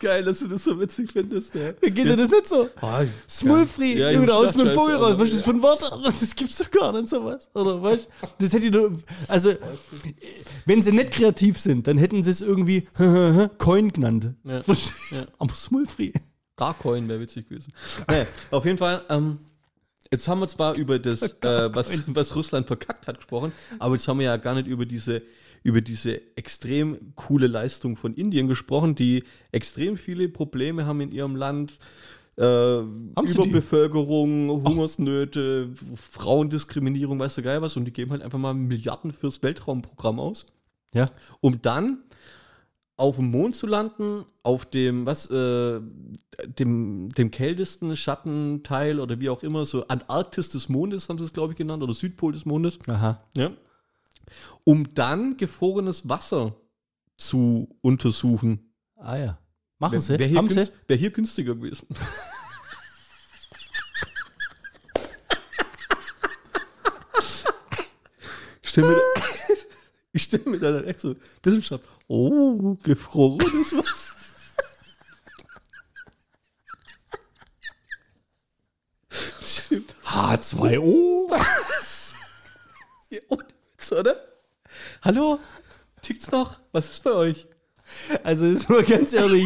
Geil, dass du das so witzig findest. Ja. Geht dir das nicht so? Smulfree, Ja, ja, aus dachte, mit dem Vogel raus. Was ist das für ein Wort? Das gibt's doch gar nicht sowas. Oder weißt Das hätte ich nur. Also, wenn sie nicht kreativ sind, dann hätten sie es irgendwie Coin genannt. Ja. Ja. Aber Smulfree. Garcoin wäre witzig gewesen. Naja, auf jeden Fall, ähm, jetzt haben wir zwar über das, äh, was, was Russland verkackt hat, gesprochen, aber jetzt haben wir ja gar nicht über diese, über diese extrem coole Leistung von Indien gesprochen, die extrem viele Probleme haben in ihrem Land. Äh? Überbevölkerung, Hungersnöte, Frauendiskriminierung, weißt du geil was, und die geben halt einfach mal Milliarden fürs Weltraumprogramm aus Ja. um dann auf dem Mond zu landen, auf dem, was, äh, dem, dem kältesten Schattenteil oder wie auch immer, so Antarktis des Mondes haben sie es, glaube ich, genannt, oder Südpol des Mondes, Aha. ja, um dann gefrorenes Wasser zu untersuchen. Ah ja. Machen Sie. Wäre hier, wär hier günstiger gewesen. ich stelle mir, ich stell mir dann echt so ein bisschen scharf. Oh, gefrorenes Wasser. H2O. ja, und Witz, oder? Hallo? Tickt's noch? Was ist bei euch? Also ist mal ganz ehrlich,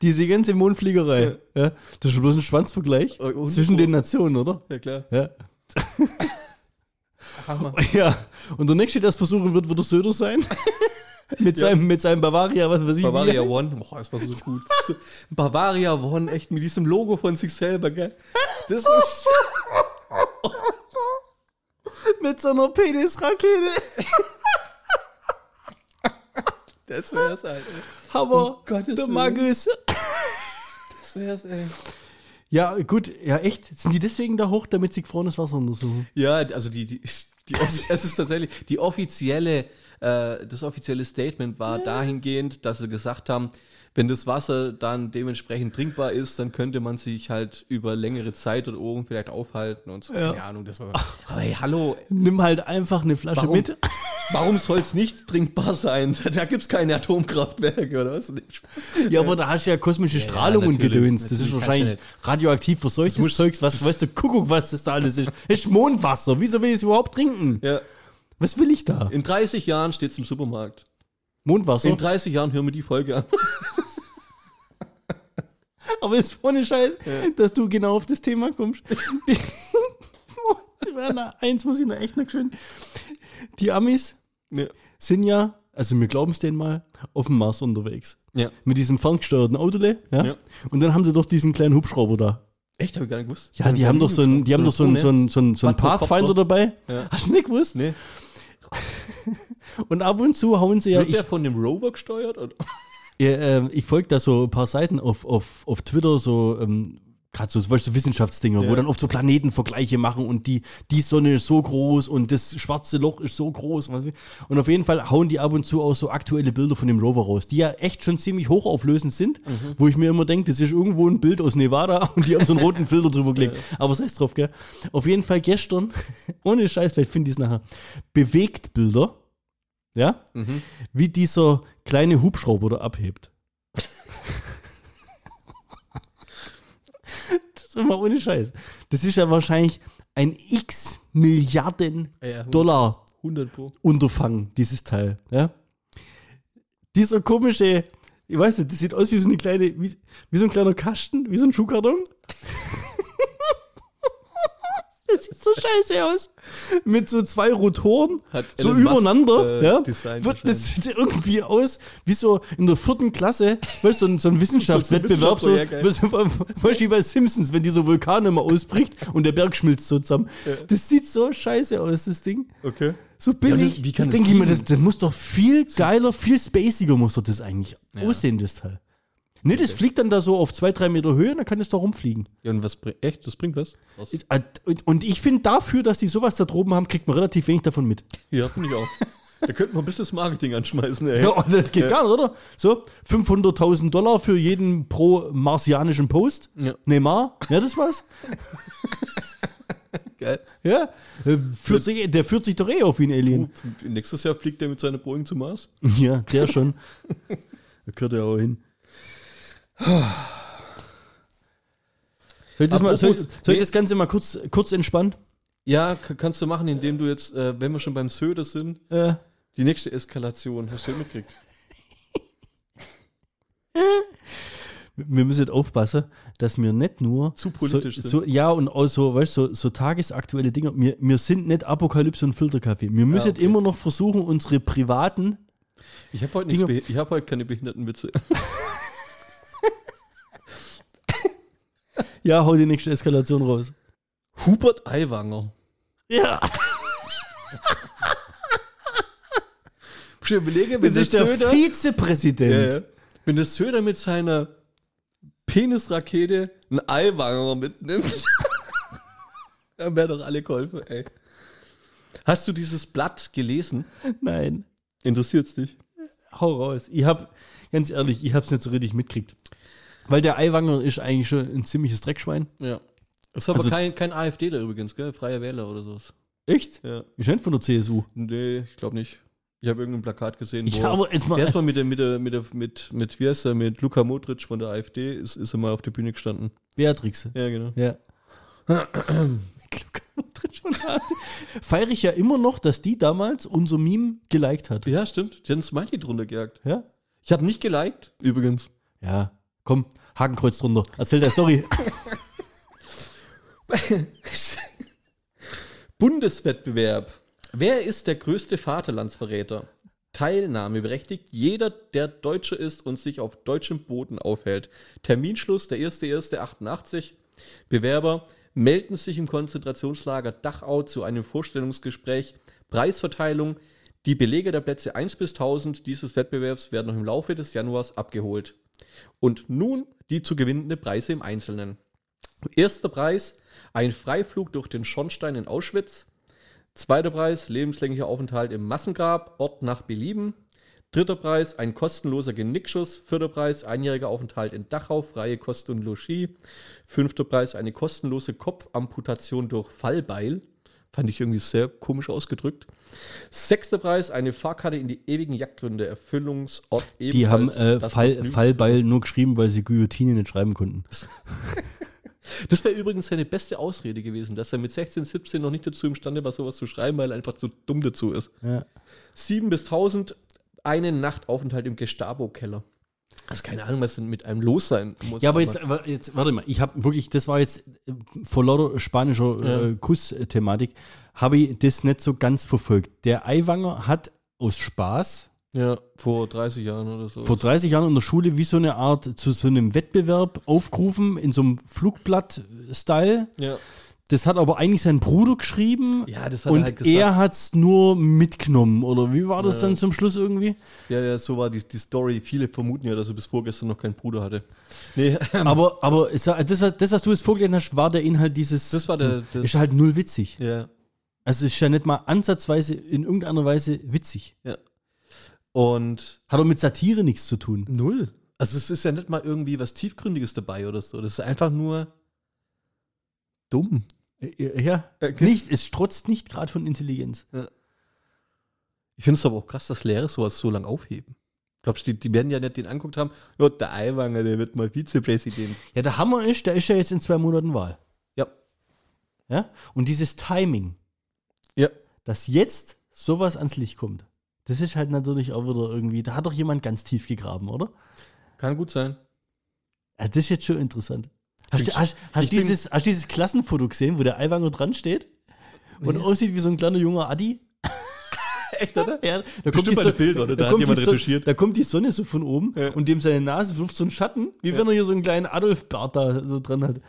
diese ganze Mondfliegerei, ja. das ist schon bloß ein Schwanzvergleich Oh, und- zwischen den Nationen, oder? Ja, klar. Ja. Hammer. ja. Und der nächste, der es versuchen wird, wird der Söder sein. mit, seinem, mit seinem Bavaria, was weiß ich. Bavaria wie. One. Boah, das war so gut. Bavaria One, echt mit diesem Logo von sich selber, gell? Das ist. Mit so einer Penisrakete. Das wär's, Alter. Aber Gottes der. Markus. Das wär's, ey. Ja, gut, ja, echt. Sind die deswegen da hoch, damit sie gefrorenes Wasser untersuchen? Ja, also die, die, die es ist tatsächlich die offizielle, äh, das offizielle Statement war dahingehend, dass sie gesagt haben, wenn das Wasser dann dementsprechend trinkbar ist, dann könnte man sich halt über längere Zeit oder oben vielleicht aufhalten und so. Ja. Keine Ahnung, das war. Aber hey, hallo, Nimm halt einfach eine Flasche Warum? mit. warum soll es nicht trinkbar sein? Da gibt's keine Atomkraftwerke oder was? Ja, aber da hast du ja kosmische Strahlung und natürlich, Gedöns. Das ist wahrscheinlich radioaktiv verseuchtes muss- Zeugs. Was weißt du, Kuckuck, was das da alles ist. Das ist Mondwasser. Wieso will ich es überhaupt trinken? Ja, Was will ich da? in 30 Jahren steht's im Supermarkt. Mondwasser? In 30 Jahren hören wir die Folge an. Aber ist ohne Scheiß, dass du genau auf das Thema kommst. Eins muss ich noch echt noch schön. Die Amis Ja. sind ja, also wir glauben es denen mal, auf dem Mars unterwegs. ja. Mit diesem ferngesteuerten Autole, ja? Ja. Und dann haben sie doch diesen kleinen Hubschrauber da. Echt, habe ich gar nicht gewusst. Ja, die haben doch so einen, die haben doch so einen, so einen, so einen, so einen Quadrocopter. Pathfinder dabei. Ja. Hast du nicht gewusst? Nee. Und ab und zu hauen sie ja, Wird ich, der von dem Rover gesteuert? Oder? ja, ähm, ich folge da so ein paar Seiten auf, auf, auf Twitter, so, ähm, gerade so, weißt du, Wissenschaftsdinger, wo Ja. dann oft so Planetenvergleiche machen und die, die Sonne ist so groß und das schwarze Loch ist so groß. Und auf jeden Fall hauen die ab und zu auch so aktuelle Bilder von dem Rover raus, die ja echt schon ziemlich hochauflösend sind, Mhm. wo ich mir immer denke, das ist irgendwo ein Bild aus Nevada und die haben so einen roten Filter drüber gelegt. Aber sei es drauf, gell? Auf jeden Fall gestern, ohne Scheiß, vielleicht finde ich es nachher, bewegt Bilder, ja, Mhm. wie dieser kleine Hubschrauber da abhebt. das ist immer ohne Scheiß. Das ist ja wahrscheinlich ein x Milliarden Ja, Dollar 100 Pro. Unterfangen, dieses Teil. Ja? Dieser komische, ich weiß nicht, das sieht aus wie so eine kleine, wie, wie so ein kleiner Kasten, wie so ein Schuhkarton. das sieht so scheiße aus. Mit so zwei Rotoren, Hat so Elon Musk, übereinander, äh, ja. Wird, das sieht irgendwie aus wie so in der vierten Klasse, weißt du, so ein, so ein Wissenschaftswettbewerb, so, Wissenschaftsprojekt, weißt du, wie bei Simpsons, wenn dieser Vulkan immer ausbricht und der Berg schmilzt so zusammen. Das sieht so scheiße aus, das Ding. Okay. So billig. das- wie kann ich denke ich mir, das, das muss doch viel geiler, viel spaciger muss doch das eigentlich Ja. aussehen, das Teil. Ne, das fliegt dann da so auf zwei, drei Meter Höhe und dann kann es da rumfliegen. Ja, und was bringt, echt, das bringt was? was? Äh, Und, ich finde dafür, dass die sowas da droben haben, kriegt man relativ wenig davon mit. Ja, finde ich auch. Da könnten wir ein bisschen das Marketing anschmeißen, ey. Ja, das geht gar nicht, oder? So, 500.000 Dollar für jeden pro marsianischen Post. Ja. Neymar, ja, das was? Geil. Ja, äh, führt sich, der führt sich doch eh auf wie ein Alien. Uh, nächstes Jahr fliegt der mit seiner Boeing zum Mars. Ja, der schon. da gehört er auch hin. Soll ich das, mal, soll, soll ich das Ganze mal kurz, kurz entspannen? Ja, kannst du machen, indem du jetzt, äh, wenn wir schon beim Söder sind, Äh, die nächste Eskalation, hast du ja mitgekriegt. wir müssen jetzt aufpassen, dass wir nicht nur Zu politisch so, sind. so ja und auch so, weißt, so, so tagesaktuelle Dinge. Wir, wir sind nicht Apokalypse und Filterkaffee. Wir müssen okay. immer noch versuchen, unsere privaten. Ich habe heute, Dinge- ich hab heute keine Behindertenwitze. Ja, hau die nächste Eskalation raus. Hubert Aiwanger. Ja, Ich überlege, wenn das ist der Söder, Vizepräsident. Ja, ja. wenn der Söder mit seiner Penisrakete einen Eiwanger mitnimmt, dann wären doch alle geholfen, ey. Hast du dieses Blatt gelesen? Nein, Interessiert's dich? hau raus. Ich hab, ganz ehrlich, ich hab's nicht so richtig mitgekriegt. Weil der Eiwanger ist eigentlich schon ein ziemliches Dreckschwein. Ja. Ist aber Also- kein, kein AfDler übrigens, gell? Freier Wähler oder sowas. Echt? Ja. Ist nicht von der CSU. Nee, ich glaube nicht. Ich habe irgendein Plakat gesehen, wo Ja, aber jetzt mal. der ist mal mit der, mit der, mit der, mit, mit, wie heißt er, mit Luka Modric von der AfD, ist, ist er mal auf der Bühne gestanden. Beatrix. Ja, genau. Ja. Luca Modric von der AfD. Feiere ich ja immer noch, dass die damals unser Meme geliked hat. Ja, stimmt. Die haben Smiley drunter gejagt. Ja? Ich habe nicht geliked, übrigens. Ja. Komm, Hakenkreuz drunter. Erzähl der Story. Bundeswettbewerb. Wer ist der größte Vaterlandsverräter? Teilnahmeberechtigt jeder, der Deutsche ist und sich auf deutschem Boden aufhält. Terminschluss der 1.1.88. Bewerber melden sich im Konzentrationslager Dachau zu einem Vorstellungsgespräch. Preisverteilung. Die Belege der Plätze 1 bis 1000 dieses Wettbewerbs werden noch im Laufe des Januars abgeholt. Und nun die zu gewinnende Preise im Einzelnen. Erster Preis, ein Freiflug durch den Schornstein in Auschwitz. Zweiter Preis, lebenslänglicher Aufenthalt im Massengrab, Ort nach Belieben. Dritter Preis, ein kostenloser Genickschuss. Vierter Preis, einjähriger Aufenthalt in Dachau, freie Kost und Logis. Fünfter Preis, eine kostenlose Kopfamputation durch Fallbeil. Fand ich irgendwie sehr komisch ausgedrückt. Sechster Preis, eine Fahrkarte in die ewigen Jagdgründe, Erfüllungsort Die haben ebenfalls äh, Fall, Fallbeil nur geschrieben, weil sie Guillotine nicht schreiben konnten. Das wäre übrigens seine beste Ausrede gewesen, dass er mit 16, 17 noch nicht dazu imstande war, sowas zu schreiben, weil er einfach zu dumm dazu ist. Ja. 7 bis 1000, eine Nachtaufenthalt im Gestapo-Keller. Also keine Ahnung, was denn mit einem los sein muss. Ja, aber jetzt, jetzt warte mal, ich habe wirklich, das war jetzt äh, vor lauter spanischer äh, Kuss-Thematik, habe ich das nicht so ganz verfolgt. Der Eiwanger hat aus Spaß Ja, vor 30 Jahren oder so. vor 30 Jahren in der Schule wie so eine Art zu so einem Wettbewerb aufgerufen, in so einem Flugblatt-Style. ja. Das hat aber eigentlich sein Bruder geschrieben. Ja, das hat er und halt gesagt. er hat es nur mitgenommen, oder wie war das dann zum Schluss irgendwie? ja, ja, so war die, die Story. Viele vermuten ja, dass er bis vorgestern noch keinen Bruder hatte. Nee, Aber, aber es- das, was, das, was du jetzt vorgelesen hast, war der Inhalt dieses. Das war der- das- ist halt null witzig. ja, Also es ist ja nicht mal ansatzweise in irgendeiner Weise witzig. ja. Und Hat auch mit Satire nichts zu tun. null. Also es ist ja nicht mal irgendwie was Tiefgründiges dabei oder so. Das ist einfach nur dumm. Äh, Ja, Okay. nicht, es strotzt nicht gerade von Intelligenz. Ich finde es aber auch krass, dass Lehrer sowas so lange aufheben. Glaubst du, die, die werden ja nicht den anguckt haben, ja, der Eiwanger, der wird mal Vizepräsident. Ja, der Hammer ist, da ist ja jetzt in zwei Monaten Wahl. Ja. Ja? Und dieses Timing, Ja. dass jetzt sowas ans Licht kommt, das ist halt natürlich auch wieder irgendwie, da hat doch jemand ganz tief gegraben, oder? Kann gut sein. Also das ist jetzt schon interessant. Hast hast, hast bin- dieses, hast dieses Klassenfoto gesehen, wo der Eiwanger dran steht und aussieht wie so ein kleiner junger Adi? Echt, oder? Ja, da Bestimmt bei Son- den Bildern, oder? Da hat kommt jemand die retuschiert. Da kommt die Sonne so von oben Ja. und dem seine Nase wirft so einen Schatten, wie wenn er hier so einen kleinen Adolf-Bart da so dran hat.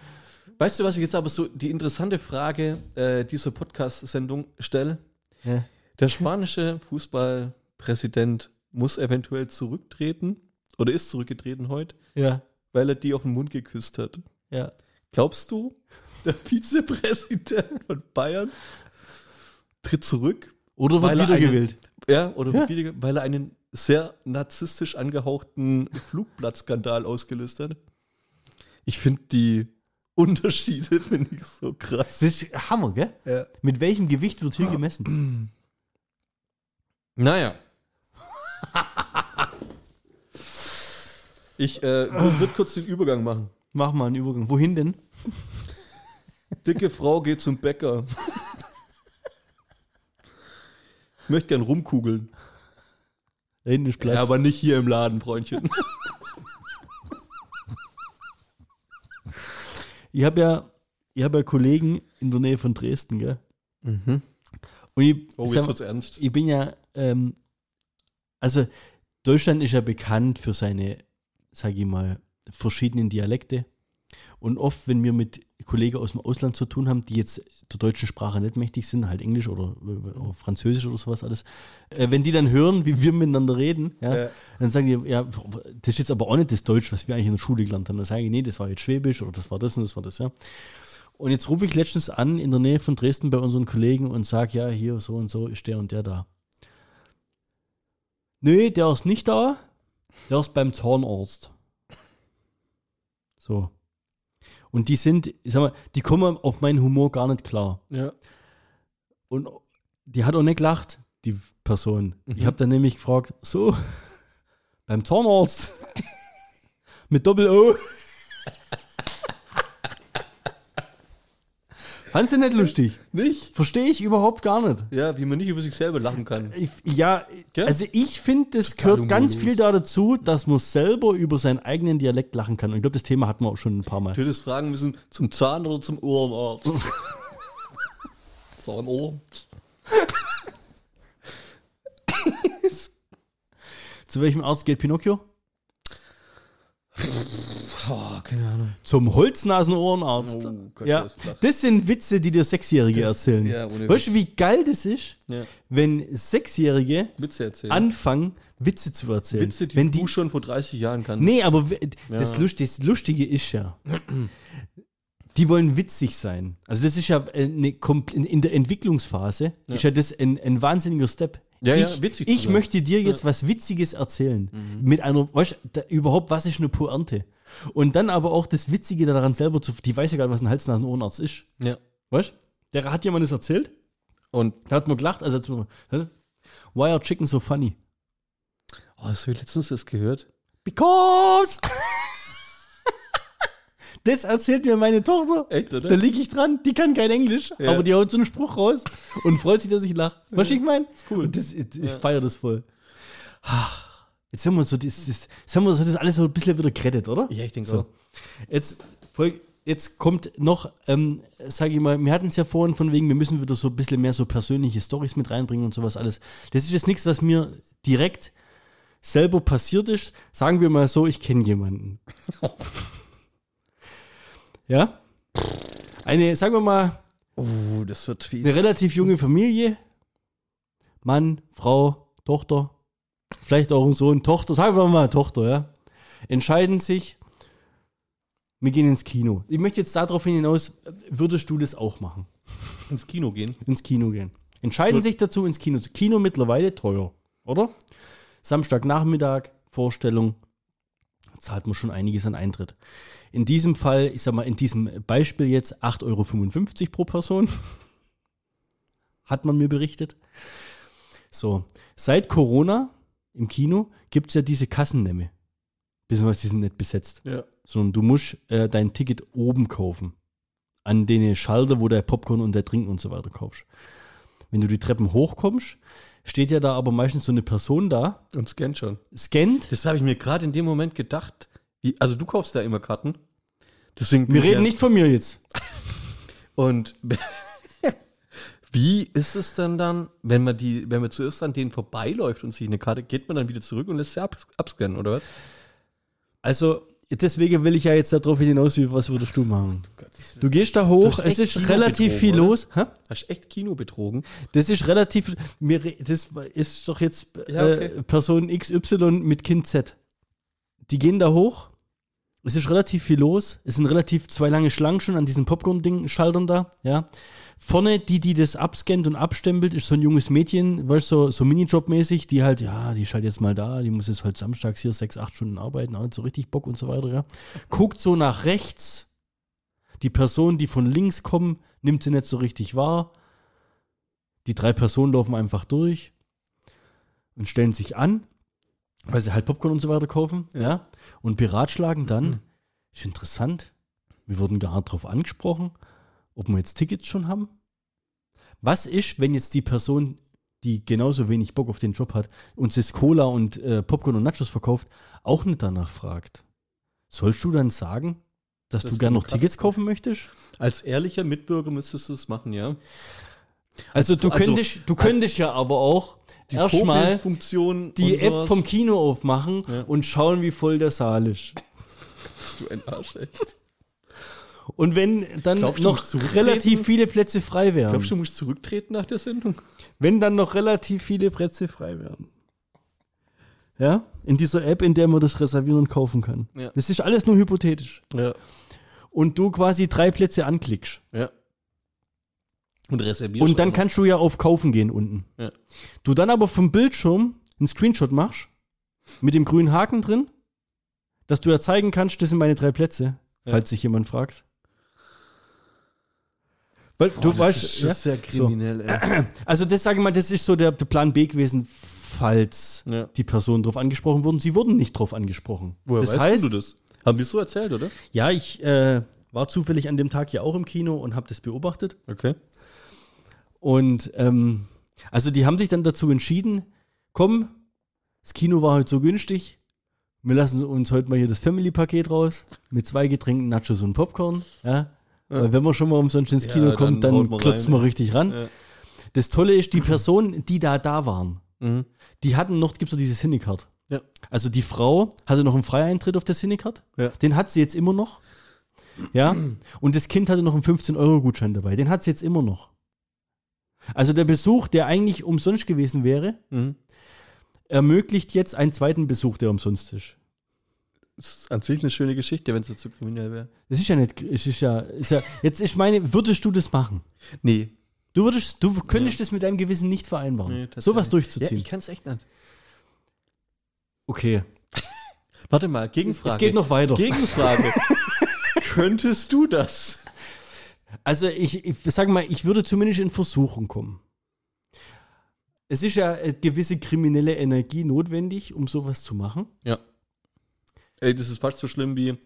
Weißt du, was ich jetzt aber so die interessante Frage äh, dieser Podcast-Sendung stelle? Ja. Der spanische Fußballpräsident muss eventuell zurücktreten oder ist zurückgetreten heute, Ja, weil er die auf den Mund geküsst hat. Ja. Glaubst du, der Vizepräsident von Bayern tritt zurück? Oder wird er wiedergewählt. Ja, oder Ja. wieder, weil er einen sehr narzisstisch angehauchten Flugblattskandal ausgelöst hat. Ich finde die Unterschiede finde ich so krass. Das ist Hammer, gell? Ja. Mit welchem Gewicht wird hier gemessen? Naja. Ich äh, würde kurz den Übergang machen. Mach mal einen Übergang. Wohin denn? Dicke Frau geht zum Bäcker. Möchte gern rumkugeln. Da hinten ist Platz. Ja, aber nicht hier im Laden, Freundchen. ich habe ja, ich hab ja Kollegen in der Nähe von Dresden, gell? Und ich, Oh, jetzt wird's ernst. ich bin ja, ähm, also Deutschland ist ja bekannt für seine, sag ich mal, verschiedenen Dialekte. Und oft, wenn wir mit Kollegen aus dem Ausland zu tun haben, die jetzt der deutschen Sprache nicht mächtig sind, halt Englisch oder, oder Französisch oder sowas alles, äh, wenn die dann hören, wie wir miteinander reden, ja, Ja. dann sagen die, ja, das ist jetzt aber auch nicht das Deutsch, was wir eigentlich in der Schule gelernt haben. Dann sage ich, nee, das war jetzt Schwäbisch oder das war das und das war das, ja. Und jetzt rufe ich letztens an in der Nähe von Dresden bei unseren Kollegen und sage, ja, hier so und so ist der und der da. Nö, der ist nicht da. Der ist beim Zahnarzt. So. Und die sind, ich sag mal, die kommen auf meinen Humor gar nicht klar. Ja. Und die hat auch nicht gelacht, die Person. Mhm. Ich habe dann nämlich gefragt, so, beim Zahnarzt. Mit Doppel-O. Fandst du nicht lustig? Nicht? Verstehe ich überhaupt gar nicht. Ja, wie man nicht über sich selber lachen kann. Ich, ja, Gell? also ich finde, das gehört ganz viel da dazu, dass man selber über seinen eigenen Dialekt lachen kann. Und ich glaube, das Thema hatten wir auch schon ein paar Mal. Du hättest fragen müssen, zum Zahn oder zum Ohrenarzt? Zahnarzt. Zu welchem Arzt geht Pinocchio? Oh, keine Ahnung. Zum Holznasenohrenarzt. Oh Gott, ja, das sind Witze, die dir Sechsjährige Das- erzählen. ja, weißt du, wie geil das ist, Ja. wenn Sechsjährige Witze erzählen. anfangen, Witze zu erzählen? Witze, die wenn du die, schon vor 30 Jahren kannst. nee, aber das, Ja. Lustige, das Lustige ist ja, die wollen witzig sein. Also das ist ja eine, Kom- in, in der Entwicklungsphase, ist ja das ein, ein wahnsinniger Step. Ja, ich, ja, witzig ich möchte dir jetzt was Witziges erzählen. Mhm. Mit einer, weißt du, da, überhaupt, was ist eine Pointe? Und dann aber auch das Witzige daran selber zu, die weiß ja gar nicht, was ein Hals-Nasen-Ohrenarzt ist. Ja. Weißt du? Der hat jemand das erzählt, Und, da hat man gelacht, also hat man, why are chicken so funny? oh, hast du letztens das gehört? Because! das erzählt mir meine Tochter. Echt, oder? Da liege ich dran, die kann kein Englisch, Ja. aber die haut so einen Spruch raus und freut sich, dass ich lache. Weißt du, ich meine? cool. Und das, ich ich feiere das voll. Jetzt haben wir so das, das, jetzt haben wir so das alles so ein bisschen wieder gerettet, oder? Ja, ich denke So. auch. Jetzt, folg, jetzt kommt noch, ähm, sage ich mal, wir hatten es ja vorhin von wegen, wir müssen wieder so ein bisschen mehr so persönliche Stories mit reinbringen und sowas alles. Das ist jetzt nichts, was mir direkt selber passiert ist. Sagen wir mal so, ich kenne jemanden. ja? Eine, sagen wir mal, Oh, das wird fies. eine relativ junge Familie. Mann, Frau, Tochter, vielleicht auch ein Sohn, Tochter, sagen wir mal Tochter, ja. Entscheiden sich, wir gehen ins Kino. Ich möchte jetzt darauf hinaus, würdest du das auch machen? Ins Kino gehen. Ins Kino gehen. Entscheiden Gut. sich dazu, ins Kino zu. Kino mittlerweile teuer, oder? Samstagnachmittag, Vorstellung, zahlt man schon einiges an Eintritt. In diesem Fall, ich sag mal, in diesem Beispiel jetzt 8,55 Euro pro Person. Hat man mir berichtet. So, seit Corona im Kino gibt es ja diese Kassennämme. Beziehungsweise die sind nicht besetzt. Ja. Sondern du musst äh, dein Ticket oben kaufen. An den Schalter, wo der Popcorn und der Trinken und so weiter kaufst. Wenn du die Treppen hochkommst, steht ja da aber meistens so eine Person da, Und scannt schon. scannt. Das habe ich mir gerade in dem Moment gedacht. Wie, also du kaufst da immer Karten. Deswegen Wir reden ja- nicht von mir jetzt. Und wie ist es denn dann, wenn man die, wenn man zuerst an denen vorbeiläuft und sich eine Karte, geht man dann wieder zurück und lässt sie ab, abscannen, oder was? Also, deswegen will ich ja jetzt darauf hinaus, was würdest du machen? Du gehst da hoch, es ist Kino relativ betrogen, viel oder? los. Hä? Hast du echt Kino betrogen? Das ist relativ, mir, das ist doch jetzt Ja, okay. äh, Person XY mit Kind Z. Die gehen da hoch, es ist relativ viel los, es sind relativ zwei lange Schlangen schon an diesen Popcorn-Ding-Schaltern da, ja. Vorne, die, die das abscannt und abstempelt, ist so ein junges Mädchen, weißt du, so, so Minijob-mäßig, die halt, ja, die ist halt jetzt mal da, die muss jetzt halt samstags hier sechs, acht Stunden arbeiten, auch nicht so richtig Bock und so weiter, ja. Guckt so nach rechts, die Person, die von links kommen, nimmt sie nicht so richtig wahr. Die drei Personen laufen einfach durch und stellen sich an, weil sie halt Popcorn und so weiter kaufen, ja, und beratschlagen dann, ist interessant, wir wurden gar nicht drauf angesprochen, ob wir jetzt Tickets schon haben. Was ist, wenn jetzt die Person, die genauso wenig Bock auf den Job hat, uns jetzt Cola und äh, Popcorn und Nachos verkauft, auch nicht danach fragt? Sollst du dann sagen, dass Dass du gern noch Tickets kaufen möchtest? Als ehrlicher Mitbürger müsstest du es machen, ja. Also, du also- könntest, du könntest ja aber auch erstmal die App sowas. vom Kino aufmachen Ja. und schauen, wie voll der Saal ist. Du ein Arsch, echt. Und wenn dann Glaubst noch relativ viele Plätze frei wären, Glaubst du, du musst zurücktreten nach der Sendung? wenn dann noch relativ viele Plätze frei wären. Ja, in dieser App, in der man das reservieren und kaufen kann. Ja. Das ist alles nur hypothetisch. Ja. Und du quasi drei Plätze anklickst. Ja. Und reservierst Und dann kannst du ja auf Kaufen gehen unten. Ja. Du dann aber vom Bildschirm einen Screenshot machst, mit dem grünen Haken drin, dass du ja zeigen kannst, das sind meine drei Plätze, Ja. falls sich jemand fragt. Weil Boah, du das weißt, ist, ja? das ist sehr So. kriminell, ey. also das sage ich mal, das ist so der, der Plan B gewesen, falls Ja. die Personen drauf angesprochen wurden. Sie wurden nicht drauf angesprochen. Woher das weißt heißt, du das? Haben wir es so erzählt, oder? ja, ich, äh, war zufällig an dem Tag ja auch im Kino und habe das beobachtet. Okay. Und ähm, also die haben sich dann dazu entschieden, komm, das Kino war heute so günstig, wir lassen uns heute mal hier das Family-Paket raus mit zwei Getränken, Nachos und Popcorn. Ja? Weil wenn man schon mal umsonst ins Ja, Kino dann kommt, dann, man klotzt man ja. richtig ran. Ja. Das Tolle ist, die Personen, die da da waren, Mhm. die hatten noch, gibt so diese Cinecard. Ja. Also die Frau hatte noch einen Freieintritt auf der Cinecard. Ja. Den hat sie jetzt immer noch. Ja. Und das Kind hatte noch einen 15-Euro-Gutschein dabei. Den hat sie jetzt immer noch. Also der Besuch, der eigentlich umsonst gewesen wäre, Mhm. ermöglicht jetzt einen zweiten Besuch, der umsonst ist. Das ist an sich eine schöne Geschichte, wenn es dazu kriminell wäre. Das ist ja nicht, es ist ja, ist ja, jetzt ich meine, würdest du das machen? Nee. Du würdest, du könntest das mit deinem Gewissen nicht vereinbaren, nee sowas Ja, durchzuziehen. ich kann es echt nicht. okay. Warte mal, Gegenfrage. Es geht noch weiter. Gegenfrage. Könntest du das? Also ich, ich sag mal, ich würde zumindest in Versuchung kommen. Es ist ja eine gewisse kriminelle Energie notwendig, um sowas zu machen. Ja. Ey, das ist fast so schlimm wie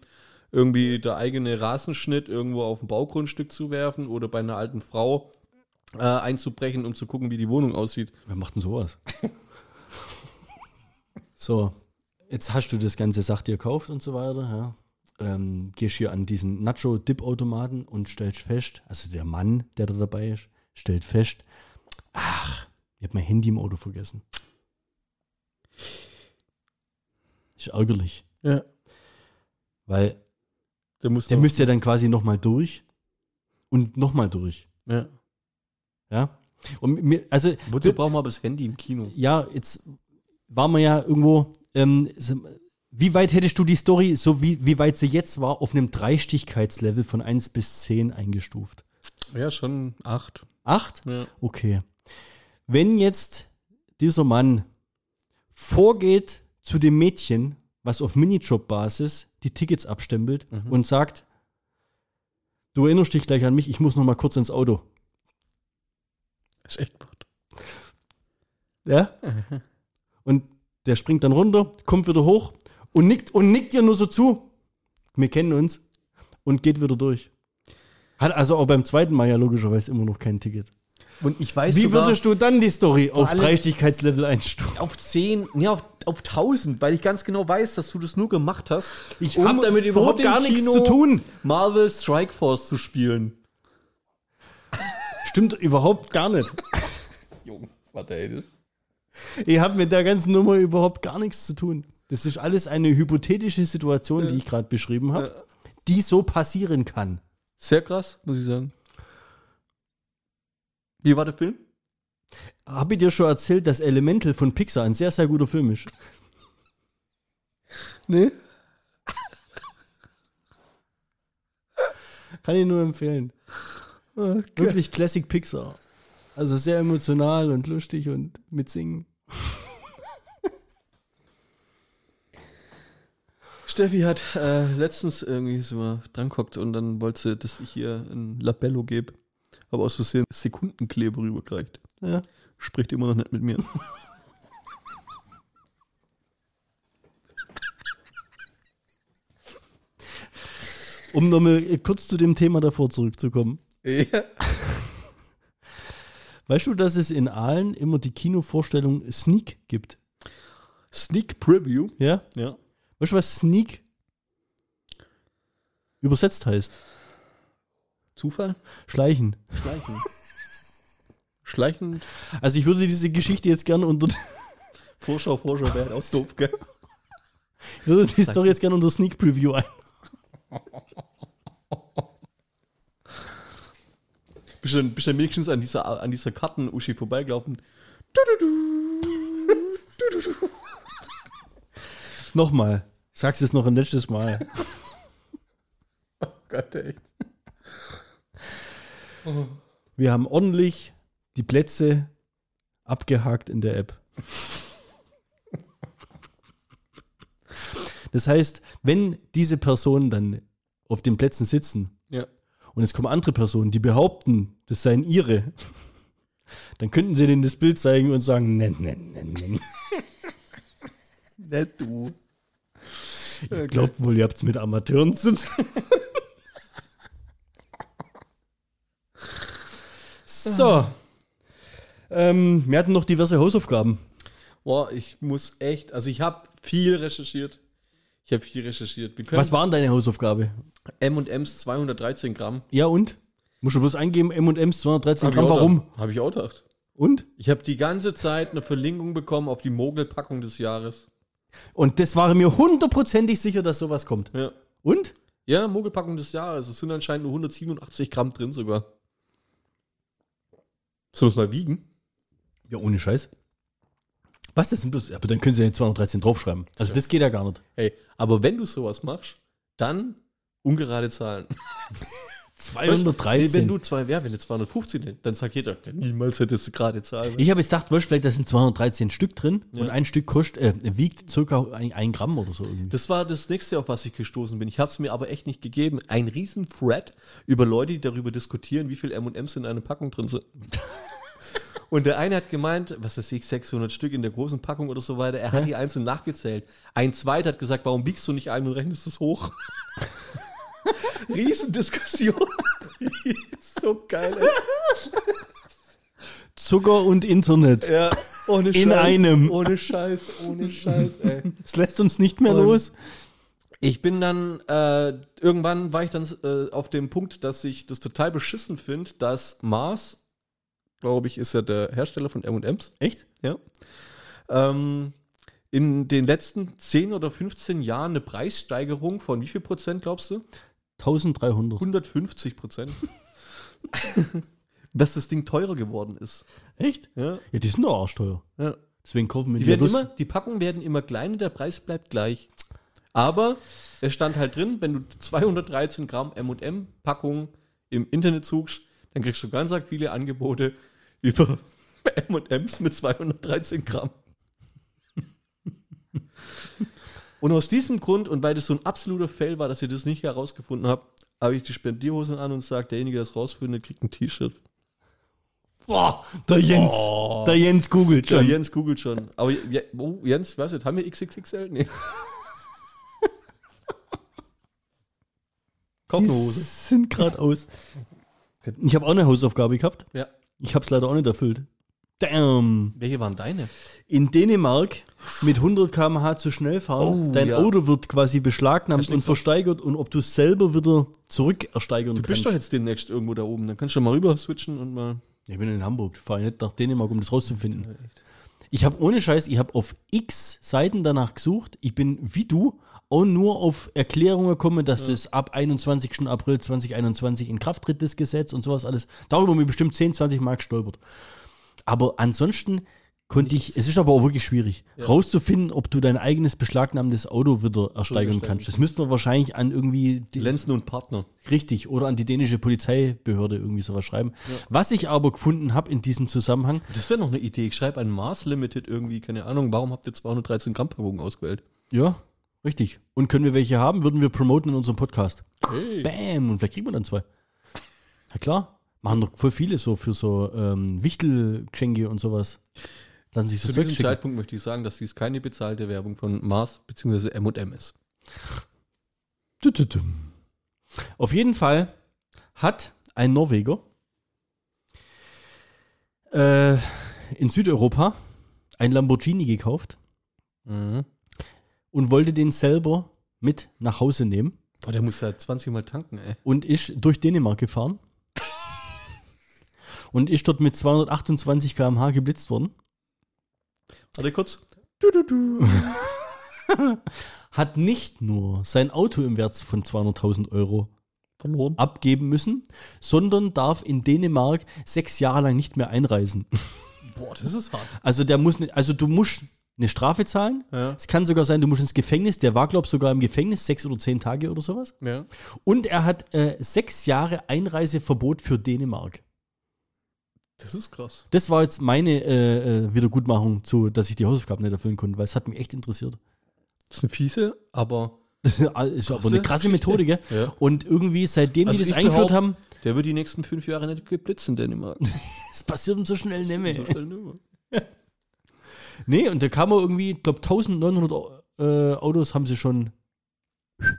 irgendwie der eigene Rasenschnitt irgendwo auf ein Baugrundstück zu werfen oder bei einer alten Frau äh, einzubrechen, um zu gucken, wie die Wohnung aussieht. Wer macht denn sowas? so, jetzt hast du das ganze Sach dir gekauft und so weiter, ja. Ähm, gehst hier an diesen Nacho-Dip-Automaten und stellst fest, also der Mann, der da dabei ist, stellt fest, ach, ich habe mein Handy im Auto vergessen. Ist ärgerlich, Ja. weil Der muss der müsste ja dann quasi nochmal durch und nochmal durch, Ja. ja. Und mir, also Wozu brauchen wir aber das Handy im Kino? ja, jetzt waren wir ja irgendwo, ähm, wie weit hättest du die Story, so wie, wie weit sie jetzt war, auf einem Dreistichkeitslevel von 1 bis 10 eingestuft? Ja, schon acht. 8? Ja. Okay. Wenn jetzt dieser Mann vorgeht zu dem Mädchen, was auf Minijob-Basis die Tickets abstempelt und sagt, du erinnerst dich gleich an mich, ich muss noch mal kurz ins Auto. ist echt gut. Ja? Und der springt dann runter, kommt wieder hoch und nickt und nickt dir nur so zu. Wir kennen uns und geht wieder durch. Hat also auch beim zweiten Mal ja logischerweise immer noch kein Ticket. Und ich weiß Wie sogar, würdest du dann die Story auf Dreistichkeitslevel einstufen? auf 10, ja, auf, auf 1000, weil ich ganz genau weiß, dass du das nur gemacht hast. Ich um hab damit überhaupt gar nichts Kino zu tun. Marvel Strike Force zu spielen. Stimmt überhaupt gar nicht. Junge, warte, ey, das Ich habe mit der ganzen Nummer überhaupt gar nichts zu tun. Das ist alles eine hypothetische Situation, die ich gerade beschrieben habe, die so passieren kann. Sehr krass, muss ich sagen. Wie war der Film? Habe ich dir schon erzählt, dass Elemental von Pixar ein sehr, sehr guter Film ist? Nee. Kann ich nur empfehlen. Wirklich Classic Pixar. Also sehr emotional und lustig und mit Singen. Steffi hat äh, letztens irgendwie so mal dran geguckt und dann wollte sie, dass ich hier ein Labello gebe. Aber aus Versehen Sekundenkleber rübergereicht. Ja. Spricht immer noch nicht mit mir. Um nochmal kurz zu dem Thema davor zurückzukommen. ja. Weißt du, dass es in Aalen immer die Kinovorstellung Sneak gibt? Sneak Preview. Ja? Ja. Weißt du, was Sneak übersetzt heißt? Zufall? Schleichen. Schleichen. Schleichen. Also ich würde diese Geschichte jetzt gerne unter Vorschau, Vorschau wäre halt auch doof, gell? ich würde die Story jetzt gerne unter Sneak Preview ein. Bist du, bist du wenigstens an dieser, an dieser Karten-Uschi vorbeigelaufen? Nochmal. Sag's es noch ein letztes Mal. Gott, ey. Wir haben ordentlich die Plätze abgehakt in der App. Das heißt, wenn diese Personen dann auf den Plätzen sitzen Ja. und es kommen andere Personen, die behaupten, das seien ihre, dann könnten sie denen das Bild zeigen und sagen, nein, nein, nein, nein. Nicht du. Äh, okay. Glaubt wohl, ihr habt es mit Amateuren zu tun. so. Ähm, wir hatten noch diverse Hausaufgaben. Boah, ich muss echt, also ich habe viel recherchiert. Ich habe viel recherchiert. Was waren deine Hausaufgabe? M&M's 213 Gramm. Ja und? Musst du bloß eingeben, M&M's 213 hab Gramm, warum? Habe ich auch gedacht. Und? Ich habe die ganze Zeit eine Verlinkung bekommen auf die Mogelpackung des Jahres. Und das war mir hundertprozentig sicher, dass sowas kommt. Ja. Und? Ja, Mogelpackung des Jahres. Es sind anscheinend nur 187 Gramm drin sogar. Sollen wir es mal wiegen? Ja, ohne Scheiß. Was, das sind bloß, aber dann können sie ja 213 draufschreiben. Also das geht ja gar nicht. Hey, aber wenn du sowas machst, dann ungerade Zahlen. 213. Wenn du zwei, ja, wenn du 215, denn, dann sagt jeder, ja, niemals hättest du gerade Zahlen. ich habe jetzt gedacht, weißt, vielleicht da sind 213 Stück drin und ein Stück kostet, äh, wiegt circa ein, ein Gramm oder so irgendwie. Das war das nächste, auf was ich gestoßen bin. Ich habe es mir aber echt nicht gegeben. Ein riesen Thread über Leute, die darüber diskutieren, wie viel M&M's in einer Packung drin sind. Und der eine hat gemeint, was weiß ich, 600 Stück in der großen Packung oder so weiter. Er hat die einzeln nachgezählt. Ein zweiter hat gesagt, warum biegst du nicht ein und rechnest es hoch? Riesendiskussion. so geil. Ey. Zucker und Internet. Ja, ohne In einem. Ohne Scheiß, ohne Scheiß, ey. Das lässt uns nicht mehr Und- los. Ich bin dann, äh, irgendwann war ich dann äh, auf dem Punkt, dass ich das total beschissen finde, dass Mars, glaube ich, ist ja der Hersteller von M&M's, Echt? ja, ähm, in den letzten 10 oder 15 Jahren eine Preissteigerung von wie viel Prozent, glaubst du? 1300. 150 Prozent. dass das Ding teurer geworden ist. Echt? Ja, Ja, die sind doch arschteuer. ja. Deswegen kaufen wir Die, die, werden immer, die Packungen werden immer kleiner, der Preis bleibt gleich. Aber es stand halt drin, wenn du 213 Gramm M&M Packung im Internet suchst, dann kriegst du ganz arg viele Angebote über M&M's mit 213 Gramm. Und aus diesem Grund, und weil das so ein absoluter Fail war, dass ich das nicht herausgefunden habe, habe ich die Spendierhosen an und sage, derjenige, der das rausfindet, kriegt ein T-Shirt. Boah, der Jens. Der Jens googelt schon. Jens googelt schon. Aber oh, Jens, weiß nicht, haben wir XXXL? Nee. Kauf eine Die Hose. sind gerade aus. Ich habe auch eine Hausaufgabe gehabt. Ja. Ich habe es leider auch nicht erfüllt. Damn. Welche waren deine? In Dänemark mit 100 km/h zu schnell fahren. Oh, Dein ja. Auto wird quasi beschlagnahmt und versteigert und ob du es selber wieder zurückersteigern Du kannst. bist doch jetzt demnächst irgendwo da oben. Dann kannst du mal rüber switchen und mal. Ich bin in Hamburg, fahre nicht nach Dänemark, um das rauszufinden. Ich habe ohne Scheiß, ich habe auf x Seiten danach gesucht. Ich bin wie du auch nur auf Erklärungen gekommen, dass das ab 21. April 2021 in Kraft tritt, das Gesetz und sowas alles. Darüber bin ich bestimmt 10, 20 Mal gestolpert. Aber ansonsten konnte ich, es ist aber auch wirklich schwierig, rauszufinden, ob du dein eigenes beschlagnahmtes Auto wieder ersteigern kannst. Das müsste man wahrscheinlich an irgendwie die, Lenzen und Partner. Richtig, oder an die dänische Polizeibehörde irgendwie sowas schreiben. Was ich aber gefunden habe in diesem Zusammenhang, Das wäre noch eine Idee. Ich schreibe ein Mars Limited irgendwie, keine Ahnung. Warum habt ihr 213 Gramm Packungen ausgewählt? ja, richtig. Und können wir welche haben, würden wir promoten in unserem Podcast. Hey. Bam, und vielleicht kriegen wir dann zwei. Ja klar, machen doch voll viele so für so ähm, Wichtelgeschenke und sowas. Lassen sich so Zu diesem. Zeitpunkt möchte ich sagen, dass dies keine bezahlte Werbung von Mars bzw. M&M ist. Auf jeden Fall hat ein Norweger äh, in Südeuropa ein Lamborghini gekauft Mhm. und wollte den selber mit nach Hause nehmen Boah, der muss ja 20 Mal tanken, ey. und ist durch Dänemark gefahren und ist dort mit 228 km/h geblitzt worden. Warte kurz. Hat nicht nur sein Auto im Wert von 200.000 Euro Verloren. abgeben müssen, sondern darf in Dänemark sechs Jahre lang nicht mehr einreisen. Boah, das ist hart. Also der muss, nicht, also du musst eine Strafe zahlen. Ja. Es kann sogar sein, du musst ins Gefängnis. Der war, glaube ich, sogar im Gefängnis, sechs oder zehn Tage oder sowas. Ja. Und er hat äh, sechs Jahre Einreiseverbot für Dänemark. Das ist krass. Das war jetzt meine äh, äh, Wiedergutmachung zu, dass ich die Hausaufgaben nicht erfüllen konnte, weil es hat mich echt interessiert. Das ist eine fiese, aber Das ist aber eine krasse Methode, gell? Ja. Und irgendwie, seitdem Also die das eingeführt haben, der wird die nächsten fünf Jahre nicht geblitzt in Dänemark. es passiert ihm so schnell nicht mehr. So schnell nur. Nee, und da kam er irgendwie, ich glaube 1900 äh, Autos haben sie schon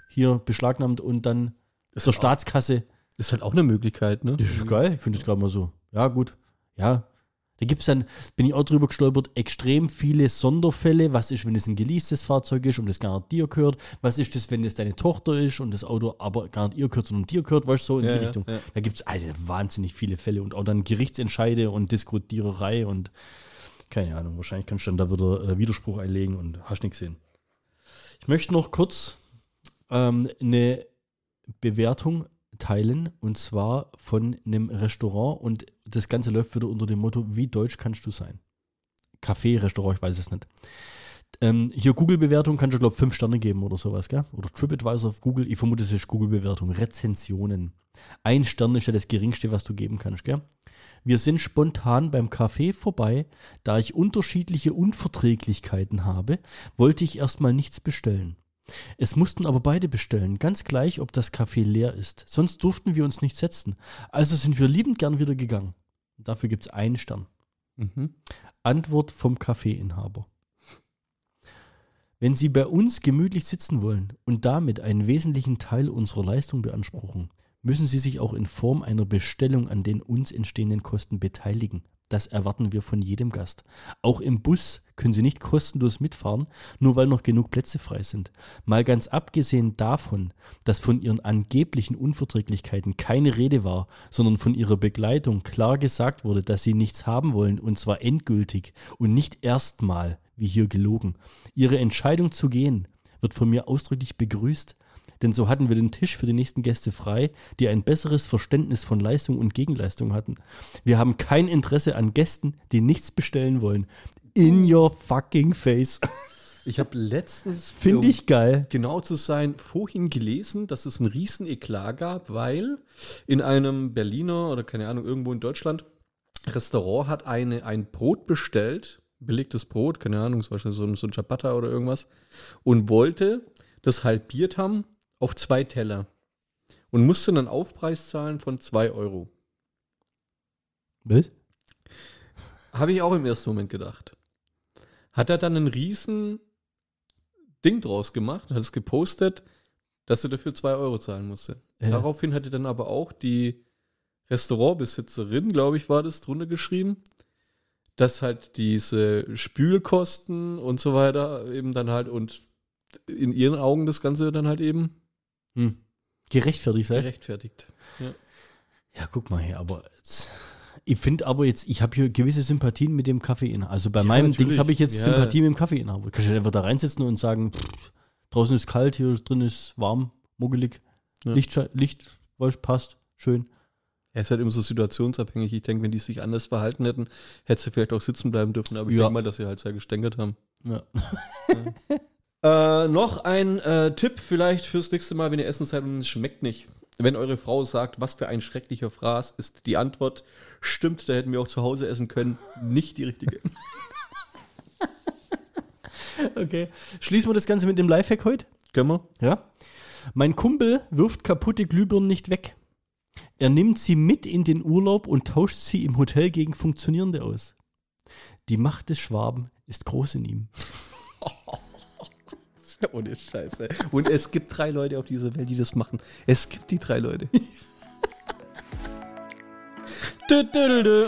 hier beschlagnahmt und dann Das zur ist, auch, Staatskasse. ist halt auch eine Möglichkeit, ne? Das ist geil, ich finde das gerade mal so. Ja, gut. Ja. Da gibt es dann, bin ich auch drüber gestolpert, extrem viele Sonderfälle. Was ist, wenn es ein geleastes Fahrzeug ist und es gar nicht dir gehört? Was ist das, wenn es deine Tochter ist und das Auto aber gar nicht ihr gehört, sondern dir gehört? Weißt du, so in Ja, die Richtung. ja. Da gibt es wahnsinnig viele Fälle und auch dann Gerichtsentscheide und Diskutiererei und keine Ahnung. Wahrscheinlich kannst du dann da wieder äh, Widerspruch einlegen und hast nichts sehen. Ich möchte noch kurz ähm, eine Bewertung teilen und zwar von einem Restaurant und das Ganze läuft wieder unter dem Motto, wie deutsch kannst du sein? Café, Restaurant, ich weiß es nicht. Ähm, hier Google-Bewertung kannst du, glaube ich, fünf Sterne geben oder sowas, gell? Oder TripAdvisor auf Google. Ich vermute, es ist Google-Bewertung. Rezensionen. Ein Stern ist ja das geringste, was du geben kannst, gell? Wir sind spontan beim Café vorbei. Da ich unterschiedliche Unverträglichkeiten habe, wollte ich erstmal nichts bestellen. Es mussten aber beide bestellen, ganz gleich, ob das Café leer ist. Sonst durften wir uns nicht setzen. Also sind wir liebend gern wieder gegangen. Dafür gibt es einen Stern. Mhm. Antwort vom Kaffeeinhaber. Wenn Sie bei uns gemütlich sitzen wollen und damit einen wesentlichen Teil unserer Leistung beanspruchen, müssen Sie sich auch in Form einer Bestellung an den uns entstehenden Kosten beteiligen. Das erwarten wir von jedem Gast. Auch im Bus können Sie nicht kostenlos mitfahren, nur weil noch genug Plätze frei sind. Mal ganz abgesehen davon, dass von Ihren angeblichen Unverträglichkeiten keine Rede war, sondern von Ihrer Begleitung klar gesagt wurde, dass Sie nichts haben wollen und zwar endgültig und nicht erstmal, wie hier gelogen. Ihre Entscheidung zu gehen wird von mir ausdrücklich begrüßt, denn so hatten wir den Tisch für die nächsten Gäste frei, die ein besseres Verständnis von Leistung und Gegenleistung hatten. Wir haben kein Interesse an Gästen, die nichts bestellen wollen. In your fucking face. Ich habe letztens, Finde um ich geil. genau zu sein, vorhin gelesen, dass es einen riesen Eklat gab, weil in einem Berliner oder keine Ahnung, irgendwo in Deutschland, Restaurant hat eine, ein Brot bestellt, belegtes Brot, keine Ahnung, zum Beispiel so ein, so ein Ciabatta oder irgendwas, und wollte das halbiert haben auf zwei Teller und musste einen Aufpreis zahlen von zwei Euro. Was? Habe ich auch im ersten Moment gedacht. Hat er dann einen riesen Ding draus gemacht, hat es gepostet, dass er dafür zwei Euro zahlen musste. Ja. Daraufhin hatte dann aber auch die Restaurantbesitzerin, glaube ich, war das drunter geschrieben, dass halt diese Spülkosten und so weiter eben dann halt und in ihren Augen das Ganze dann halt eben Hm. Gerechtfertigt sei. gerechtfertigt. Ja, guck mal hier, aber jetzt, ich finde aber jetzt, ich habe hier gewisse Sympathien mit dem Kaffeeinhaber. Also bei Ja, meinem natürlich. Dings habe ich jetzt Ja. Sympathie mit dem Kaffeeinhaber. Kannst du einfach da reinsetzen und sagen, pff, draußen ist kalt, hier drin ist warm, muggelig, Ja. Licht, Licht passt, schön. Er ist halt immer so situationsabhängig. Ich denke, wenn die sich anders verhalten hätten, hätte sie vielleicht auch sitzen bleiben dürfen. Aber ich Ja. denke mal, dass sie halt sehr gestänkert haben. Ja. Äh, noch ein äh, Tipp vielleicht fürs nächste Mal, wenn ihr essen seid und es schmeckt nicht. Wenn eure Frau sagt, was für ein schrecklicher Fraß, ist die Antwort, stimmt, da hätten wir auch zu Hause essen können, nicht die richtige. Okay. Schließen wir das Ganze mit dem Lifehack heute? Können wir? Ja. Mein Kumpel wirft kaputte Glühbirnen nicht weg. Er nimmt sie mit in den Urlaub und tauscht sie im Hotel gegen funktionierende aus. Die Macht des Schwaben ist groß in ihm. Ohne Scheiße. Und es gibt drei Leute auf dieser Welt, die das machen. Es gibt die drei Leute. Dü, dü, dü, dü.